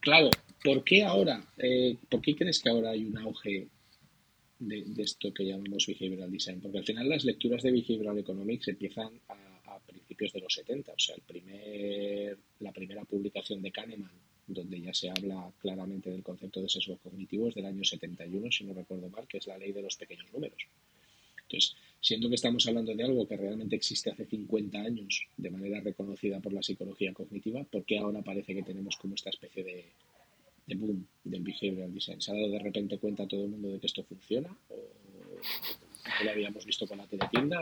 claro, ¿por qué ahora? ¿Por qué crees que ahora hay un auge de, esto que llamamos behavioral design, porque al final las lecturas de behavioral economics empiezan a, principios de los 70, o sea, el primer, la primera publicación de Kahneman, donde ya se habla claramente del concepto de sesgo cognitivo, es del año 71, si no recuerdo mal, que es la ley de los pequeños números. Entonces, siendo que estamos hablando de algo que realmente existe hace 50 años de manera reconocida por la psicología cognitiva, ¿por qué ahora parece que tenemos como esta especie de, de boom del behavioral design? ¿Se ha dado de repente cuenta todo el mundo de que esto funciona? ¿O no lo habíamos visto con la teletienda?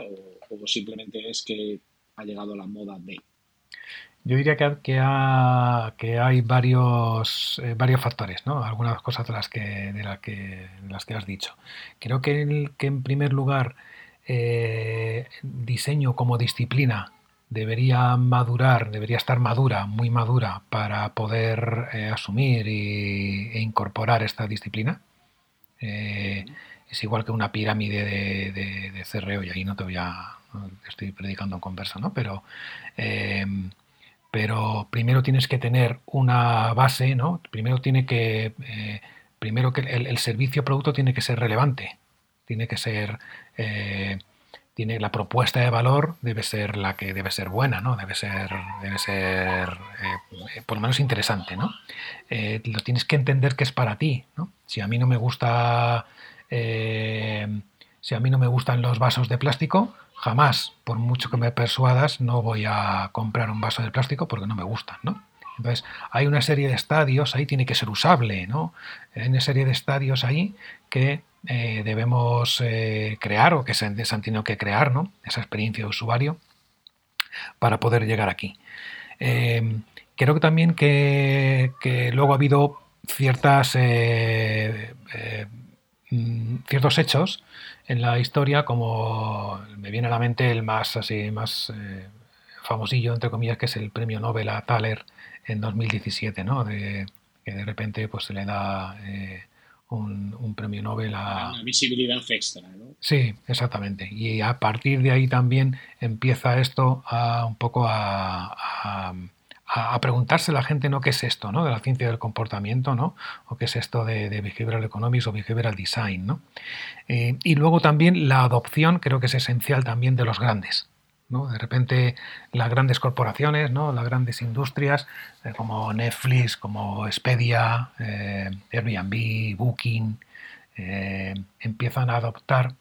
¿O, simplemente es que ha llegado la moda de? Yo diría que, que, hay varios, eh, varios factores, ¿no? Algunas cosas de las que, de las que, has dicho. Creo que, que en primer lugar, eh, diseño como disciplina debería madurar, debería estar madura, muy madura, para poder eh, asumir e incorporar esta disciplina. Es igual que una pirámide de, de, CRO, y ahí no te voy a. estoy predicando en conversa, ¿no? Pero, eh, pero primero tienes que tener una base, ¿no? Primero tiene que. primero que el, el servicio producto tiene que ser relevante, tiene que ser tiene la propuesta de valor debe ser la que debe ser buena, ¿no? Debe ser, debe ser eh, por lo menos interesante, ¿no? Eh, lo tienes que entender que es para ti, ¿no? Si a mí no me gusta, eh, si a mí no me gustan los vasos de plástico, jamás, por mucho que me persuadas, no voy a comprar un vaso de plástico porque no me gustan, ¿no? Entonces, hay una serie de estadios, ahí tiene que ser usable, ¿no? Hay una serie de estadios ahí que eh, debemos eh, crear o que se, han tenido que crear, ¿no? Esa experiencia de usuario para poder llegar aquí. Em, creo que también que, luego ha habido ciertas, eh, mm, ciertos hechos en la historia, como me viene a la mente el más así más famosillo, entre comillas, que es el premio Nobel a Thaler en 2017, ¿no? De, que de repente pues se le da un, premio Nobel a... Una visibilidad extra, ¿no? Sí, exactamente. Y a partir de ahí también empieza esto a un poco a, a, preguntarse la gente, ¿no? ¿Qué es esto, ¿no? De la ciencia del comportamiento, ¿no? O qué es esto de, behavioral economics o behavioral design, ¿no? Eh, y luego también la adopción creo que es esencial también de los grandes. De repente las grandes corporaciones, ¿no? las grandes industrias eh, como Netflix, como Expedia, eh, Airbnb, Booking, empiezan a adoptar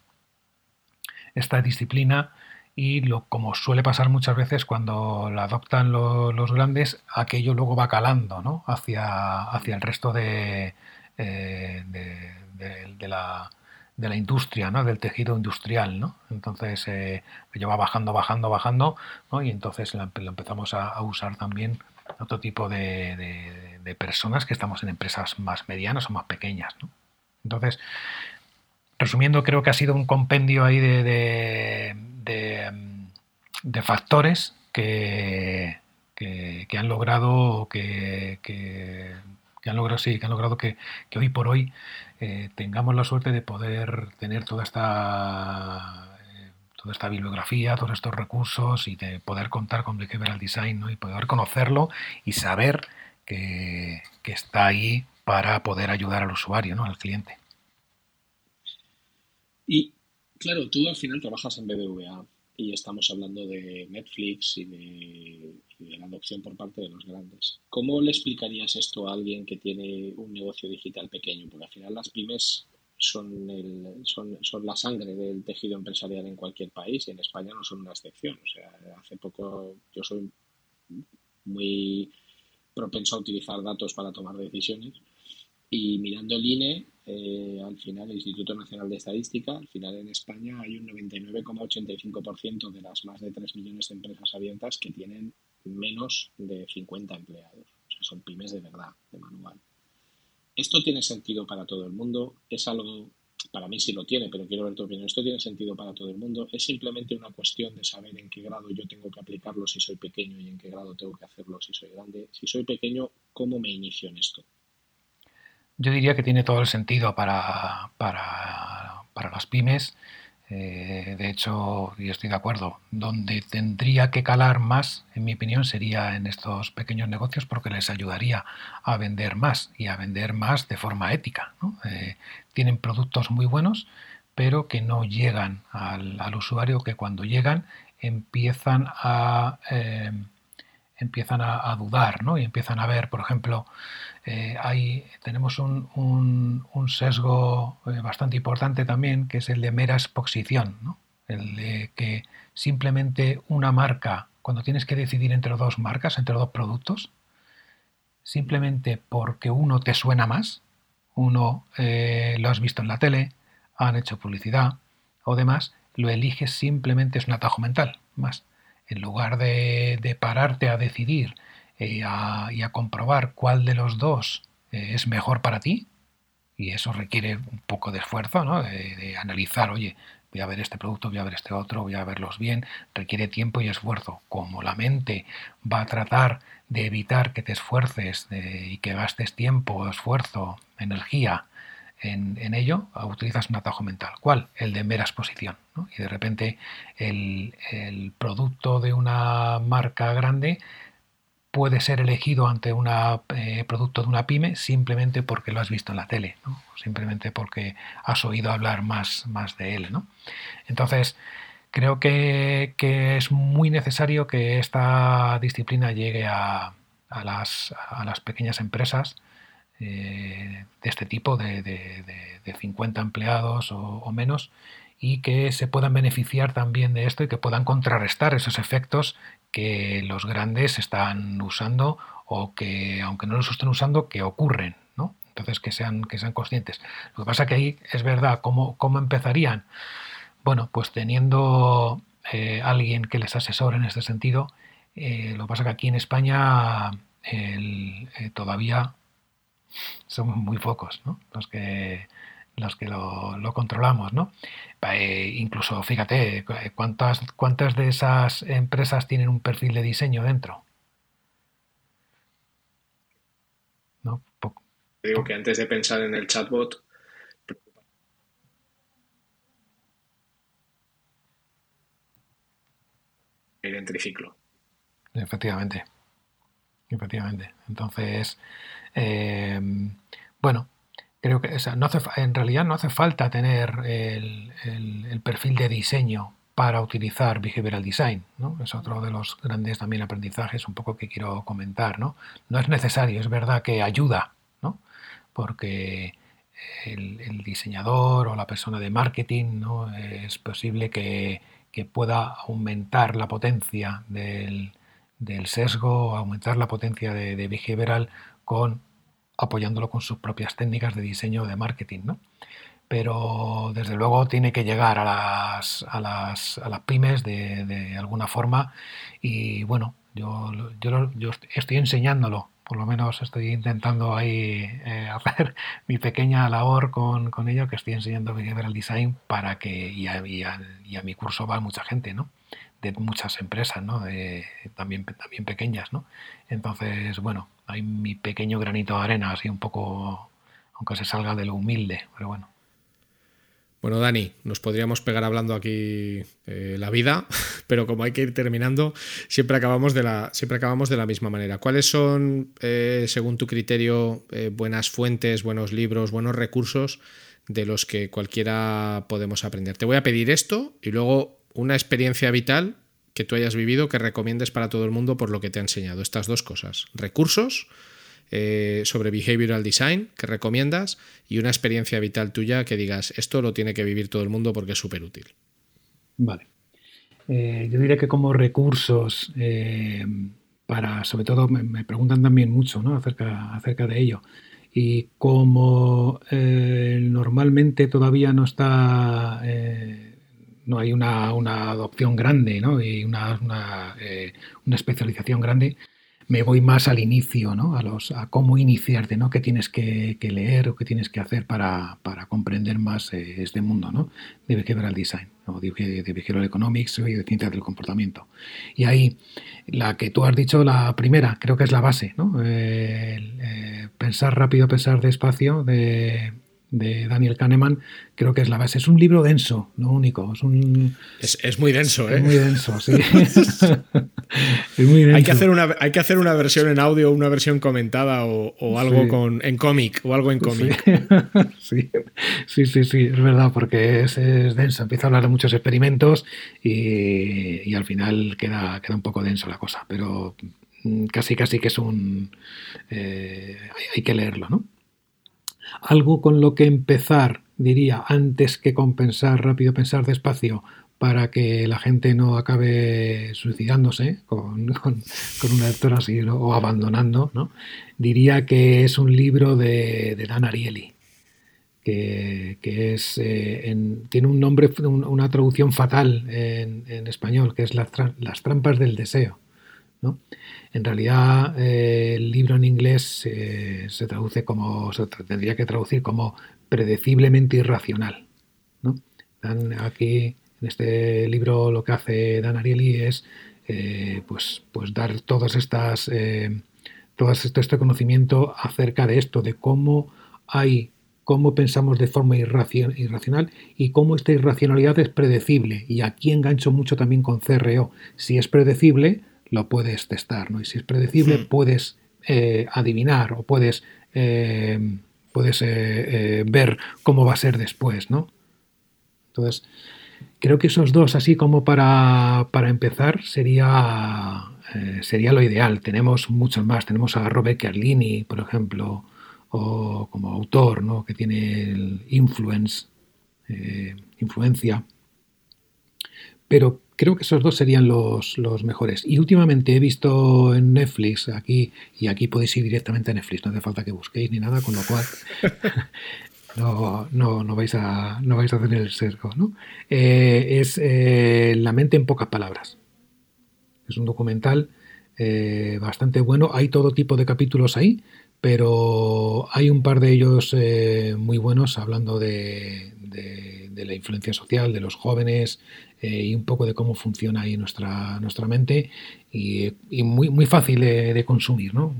esta disciplina y lo, como suele pasar muchas veces cuando la adoptan los grandes, aquello luego va calando hacia, hacia el resto de, de la de la industria, ¿no? del tejido industrial. ¿no? Entonces eh, va bajando, bajando, bajando ¿no? y entonces lo, empezamos a, usar también otro tipo de, de, personas que estamos en empresas más medianas o más pequeñas. ¿no? Entonces, resumiendo, creo que ha sido un compendio ahí de, de factores que, que, han logrado que, que, han logrado sí, que han logrado que, hoy por hoy eh, tengamos la suerte de poder tener toda esta eh, toda esta bibliografía, todos estos recursos y de poder contar con Behavioral Design ¿no? y poder conocerlo y saber que, está ahí para poder ayudar al usuario, ¿no? al cliente. Y claro, tú al final trabajas en BBVA y estamos hablando de Netflix y de, la adopción por parte de los grandes. ¿Cómo le explicarías esto a alguien que tiene un negocio digital pequeño? Porque al final las pymes son, el, son, son la sangre del tejido empresarial en cualquier país y en España no son una excepción. O sea, hace poco yo soy muy propenso a utilizar datos para tomar decisiones y mirando el INE, eh, al final, el Instituto Nacional de Estadística, al final en España hay un 99,85% de las más de 3 millones de empresas abiertas que tienen menos de 50 empleados. O sea, son pymes de verdad, de manual. ¿Esto tiene sentido para todo el mundo? ¿Es algo para mí sí lo tiene, pero quiero ver tu opinión. Esto tiene sentido para todo el mundo. Es simplemente una cuestión de saber en qué grado yo tengo que aplicarlo si soy pequeño y en qué grado tengo que hacerlo si soy grande. Si soy pequeño, ¿cómo me inicio en esto? Yo diría que tiene todo el sentido para, para, para las pymes eh, de hecho, y estoy de acuerdo, donde tendría que calar más, en mi opinión, sería en estos pequeños negocios porque les ayudaría a vender más y a vender más de forma ética. Eh, tienen productos muy buenos, pero que no llegan al, usuario, que cuando llegan empiezan a... Eh, empiezan a, dudar ¿no? y empiezan a ver, por ejemplo, eh, tenemos un, sesgo eh, bastante importante también, que es el de mera exposición, el de que simplemente una marca, cuando tienes que decidir entre dos marcas, entre dos productos, simplemente porque uno te suena más, uno eh, lo has visto en la tele, han hecho publicidad o demás, lo eliges simplemente es un atajo mental, más. En lugar de, pararte a decidir eh, y a comprobar cuál de los dos eh, es mejor para ti, y eso requiere un poco de esfuerzo, ¿no? de, analizar, oye, voy a ver este producto, voy a ver este otro, voy a verlos bien, requiere tiempo y esfuerzo. Como la mente va a tratar de evitar que te esfuerces y que gastes tiempo, esfuerzo, energía en, ello, utilizas un atajo mental. ¿Cuál? El de mera exposición. Y de repente el, producto de una marca grande puede ser elegido ante un eh, producto de una pyme simplemente porque lo has visto en la tele, simplemente porque has oído hablar más, más de él. Entonces, creo que, es muy necesario que esta disciplina llegue a, a, las, a las pequeñas empresas eh, de este tipo, de, de, 50 empleados o, menos, y que se puedan beneficiar también de esto y que puedan contrarrestar esos efectos que los grandes están usando o que, aunque no los estén usando, que ocurren. ¿no? Entonces, que sean, que sean conscientes. Lo que pasa que ahí es verdad, ¿cómo, cómo empezarían? Bueno, pues teniendo eh, alguien que les asesore en este sentido, eh, lo que pasa que aquí en España todavía somos muy pocos los que los que lo, controlamos, ¿no? Eh, incluso, fíjate, ¿cuántas, ¿cuántas de esas empresas tienen un perfil de diseño dentro? ¿No? Digo que antes de pensar en el chatbot, ir en triciclo. Efectivamente. Efectivamente. Entonces, Em, bueno, creo que no hace, en realidad no hace falta tener el, perfil de diseño para utilizar behavioral design. ¿no? Es otro de los grandes también aprendizajes un poco que quiero comentar. No, no es necesario, es verdad que ayuda, ¿no? porque el, diseñador o la persona de marketing ¿no? es posible que, pueda aumentar la potencia del, del sesgo, aumentar la potencia de, de behavioral con apoyándolo con sus propias técnicas de diseño de marketing, ¿no? Pero desde luego tiene que llegar a las, a las, a las pymes de, alguna forma y bueno, yo, yo, estoy enseñándolo, por lo menos estoy intentando ahí eh, hacer mi pequeña labor con, con, ello, que estoy enseñando behavioral design para que, y a, y a mi curso va mucha gente, ¿no? de muchas empresas, ¿no? también, también pequeñas, ¿no? Entonces, bueno, hay mi pequeño granito de arena, así un poco, aunque se salga de lo humilde, pero bueno. Bueno, Dani, nos podríamos pegar hablando aquí eh, la vida, pero como hay que ir terminando, siempre acabamos de la, siempre acabamos de la misma manera. ¿Cuáles son, eh, según tu criterio, eh, buenas fuentes, buenos libros, buenos recursos de los que cualquiera podemos aprender? Te voy a pedir esto y luego una experiencia vital que tú hayas vivido que recomiendes para todo el mundo por lo que te ha enseñado. Estas dos cosas. Recursos eh, sobre behavioral design que recomiendas y una experiencia vital tuya que digas, esto lo tiene que vivir todo el mundo porque es súper útil. Vale. Eh, yo diría que como recursos, eh, para, sobre todo me, preguntan también mucho ¿no? acerca, acerca de ello. Y como normalmente todavía no está no hay una, adopción grande ¿no? y una, eh, una, especialización grande, me voy más al inicio, ¿no? A, los, a cómo iniciarte, ¿no? ¿Qué tienes que, leer o qué tienes que hacer para, comprender más eh, este mundo, ¿no? De behavioral design, o de, de behavioral economics y de ciencias del comportamiento. Y ahí, la que tú has dicho, la primera, creo que es la base, ¿no? Eh, pensar rápido, pensar despacio, de de Daniel Kahneman, creo que es la base. Es un libro denso, no único. Es, un, es, muy denso, ¿eh? Es muy denso, sí. es muy denso. Hay que, hacer una, hay que hacer una versión en audio, una versión comentada o, algo con, en cómic o algo en cómic. Sí. sí. sí, sí, es verdad, porque es, denso. Empieza a hablar de muchos experimentos y, al final queda, queda un poco denso la cosa, pero mm, casi, casi que es un... Eh, hay que leerlo, ¿no? Algo con lo que empezar, diría, antes que compensar rápido, pensar despacio, para que la gente no acabe suicidándose con, con, una lectura así o abandonando, ¿no? diría que es un libro de, Dan Ariely, que, es, eh, tiene un nombre, una traducción fatal en, español, que es las, las trampas del deseo. ¿no? En realidad, eh, el libro en inglés eh, se traduce como, se tendría que traducir como predeciblemente irracional. ¿no? aquí, en este libro, lo que hace Dan Ariely es eh, pues, pues dar todas estas, todo este, este conocimiento acerca de esto, de cómo hay cómo pensamos de forma irracional y cómo esta irracionalidad es predecible. Y aquí engancho mucho también con CRO. Si es predecible, lo puedes testar, ¿no? Y si es predecible, puedes eh, adivinar o puedes, eh, puedes eh, ver cómo va a ser después, ¿no? Entonces, creo que esos dos, así como para, empezar, sería, sería lo ideal. Tenemos muchos más. Tenemos a Robert Carlini, por ejemplo, o como autor, ¿no? Que tiene el influence, influencia. Pero Creo que esos dos serían los, mejores. Y últimamente he visto en Netflix, aquí, y aquí podéis ir directamente a Netflix, no hace falta que busquéis ni nada, con lo cual no, no, no, vais, a, no vais a tener el sesgo. ¿no? Eh, es eh, La mente en pocas palabras. Es un documental eh, bastante bueno. Hay todo tipo de capítulos ahí, pero hay un par de ellos muy buenos hablando de, la influencia social, de los jóvenes eh, y un poco de cómo funciona ahí nuestra, nuestra mente y, muy, muy fácil de, consumir, ¿no?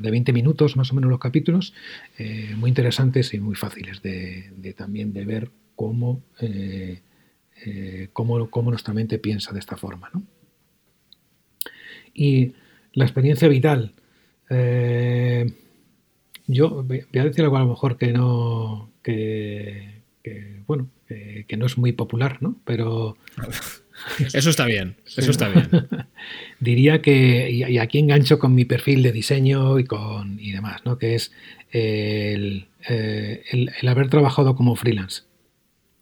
de 20 minutos más o menos los capítulos, eh, muy interesantes y muy fáciles de, también de ver cómo, eh, cómo, cómo, nuestra mente piensa de esta forma. ¿no? Y la experiencia vital. Yo voy a decir algo a lo mejor que no, que, que bueno, que no es muy popular, ¿no? Pero... Eso está bien, eso está bien. Diría que, y aquí engancho con mi perfil de diseño y, con, y demás, ¿no? Que es el, eh, el, haber trabajado como freelance.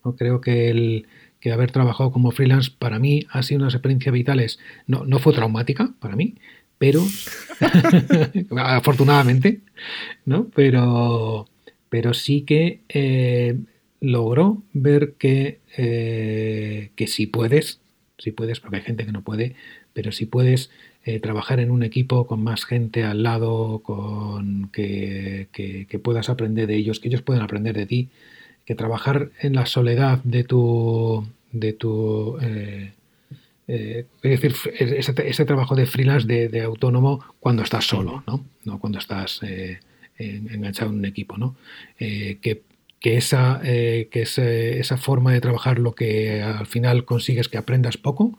¿no? Creo que el que haber trabajado como freelance para mí ha sido unas experiencias vitales. No, no fue traumática para mí, pero afortunadamente, ¿no? Pero, pero sí que eh, logró ver que, eh, que si puedes, si puedes, porque hay gente que no puede, pero si puedes eh, trabajar en un equipo con más gente al lado, con que, que, puedas aprender de ellos, que ellos puedan aprender de ti, que trabajar en la soledad de tu, de tu es decir, ese, trabajo de freelance, de, autónomo, cuando estás solo, ¿no? no cuando estás enganchado en un equipo, ¿no? que que esa, eh, que esa forma de trabajar lo que al final consigues que aprendas poco,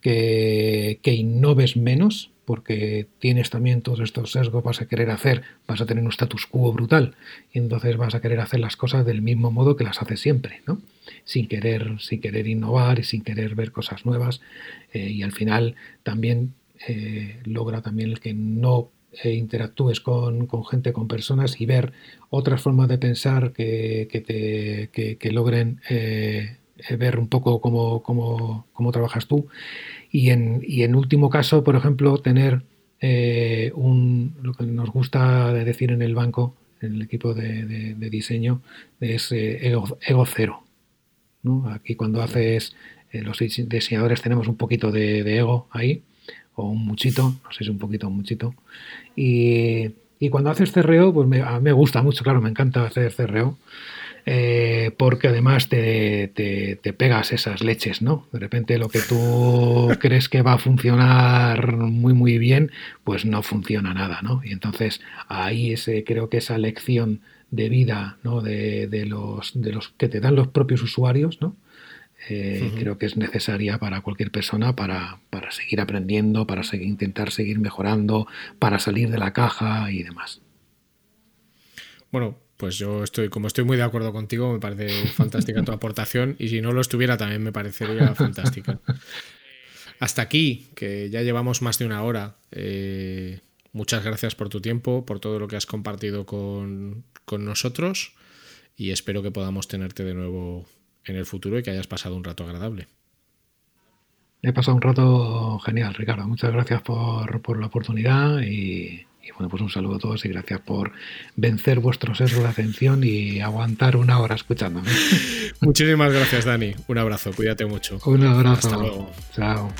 que, que innoves menos, porque tienes también todos estos sesgos, vas a querer hacer, vas a tener un status quo brutal, y entonces vas a querer hacer las cosas del mismo modo que las haces siempre, ¿no? sin querer, sin querer innovar y sin querer ver cosas nuevas, eh, y al final también eh, logra también el que no e interactúes con, gente, con personas y ver otras formas de pensar que, te, que, logren eh, ver un poco cómo, cómo, trabajas tú. Y en, y en, último caso, por ejemplo, tener eh, un, lo que nos gusta decir en el banco, en el equipo de, diseño, es eh, ego, cero. Aquí cuando haces, los diseñadores tenemos un poquito de, ego ahí, o un muchito, no sé si un poquito o un muchito. Y, cuando haces cerreo, pues me, a me gusta mucho, claro, me encanta hacer cerreo. Eh, porque además te, te, pegas esas leches, ¿no? De repente lo que tú crees que va a funcionar muy muy bien, pues no funciona nada, ¿no? Y entonces ahí ese, creo que esa lección de vida, ¿no? De, de los, de los que te dan los propios usuarios, ¿no? Eh, creo que es necesaria para cualquier persona para, para seguir aprendiendo, para seguir, intentar seguir mejorando, para salir de la caja y demás. Bueno, pues yo estoy, como estoy muy de acuerdo contigo, me parece fantástica tu aportación y si no lo estuviera también me parecería fantástica. Hasta aquí, que ya llevamos más de una hora. Eh, muchas gracias por tu tiempo, por todo lo que has compartido con, con nosotros y espero que podamos tenerte de nuevo en el futuro y que hayas pasado un rato agradable. He pasado un rato genial, Ricardo. Muchas gracias por, por la oportunidad y, y bueno, pues un saludo a todos y gracias por vencer vuestro sesgo de atención y aguantar una hora escuchándome. Muchísimas gracias, Dani. Un abrazo, cuídate mucho. Un abrazo. Hasta luego. Chao.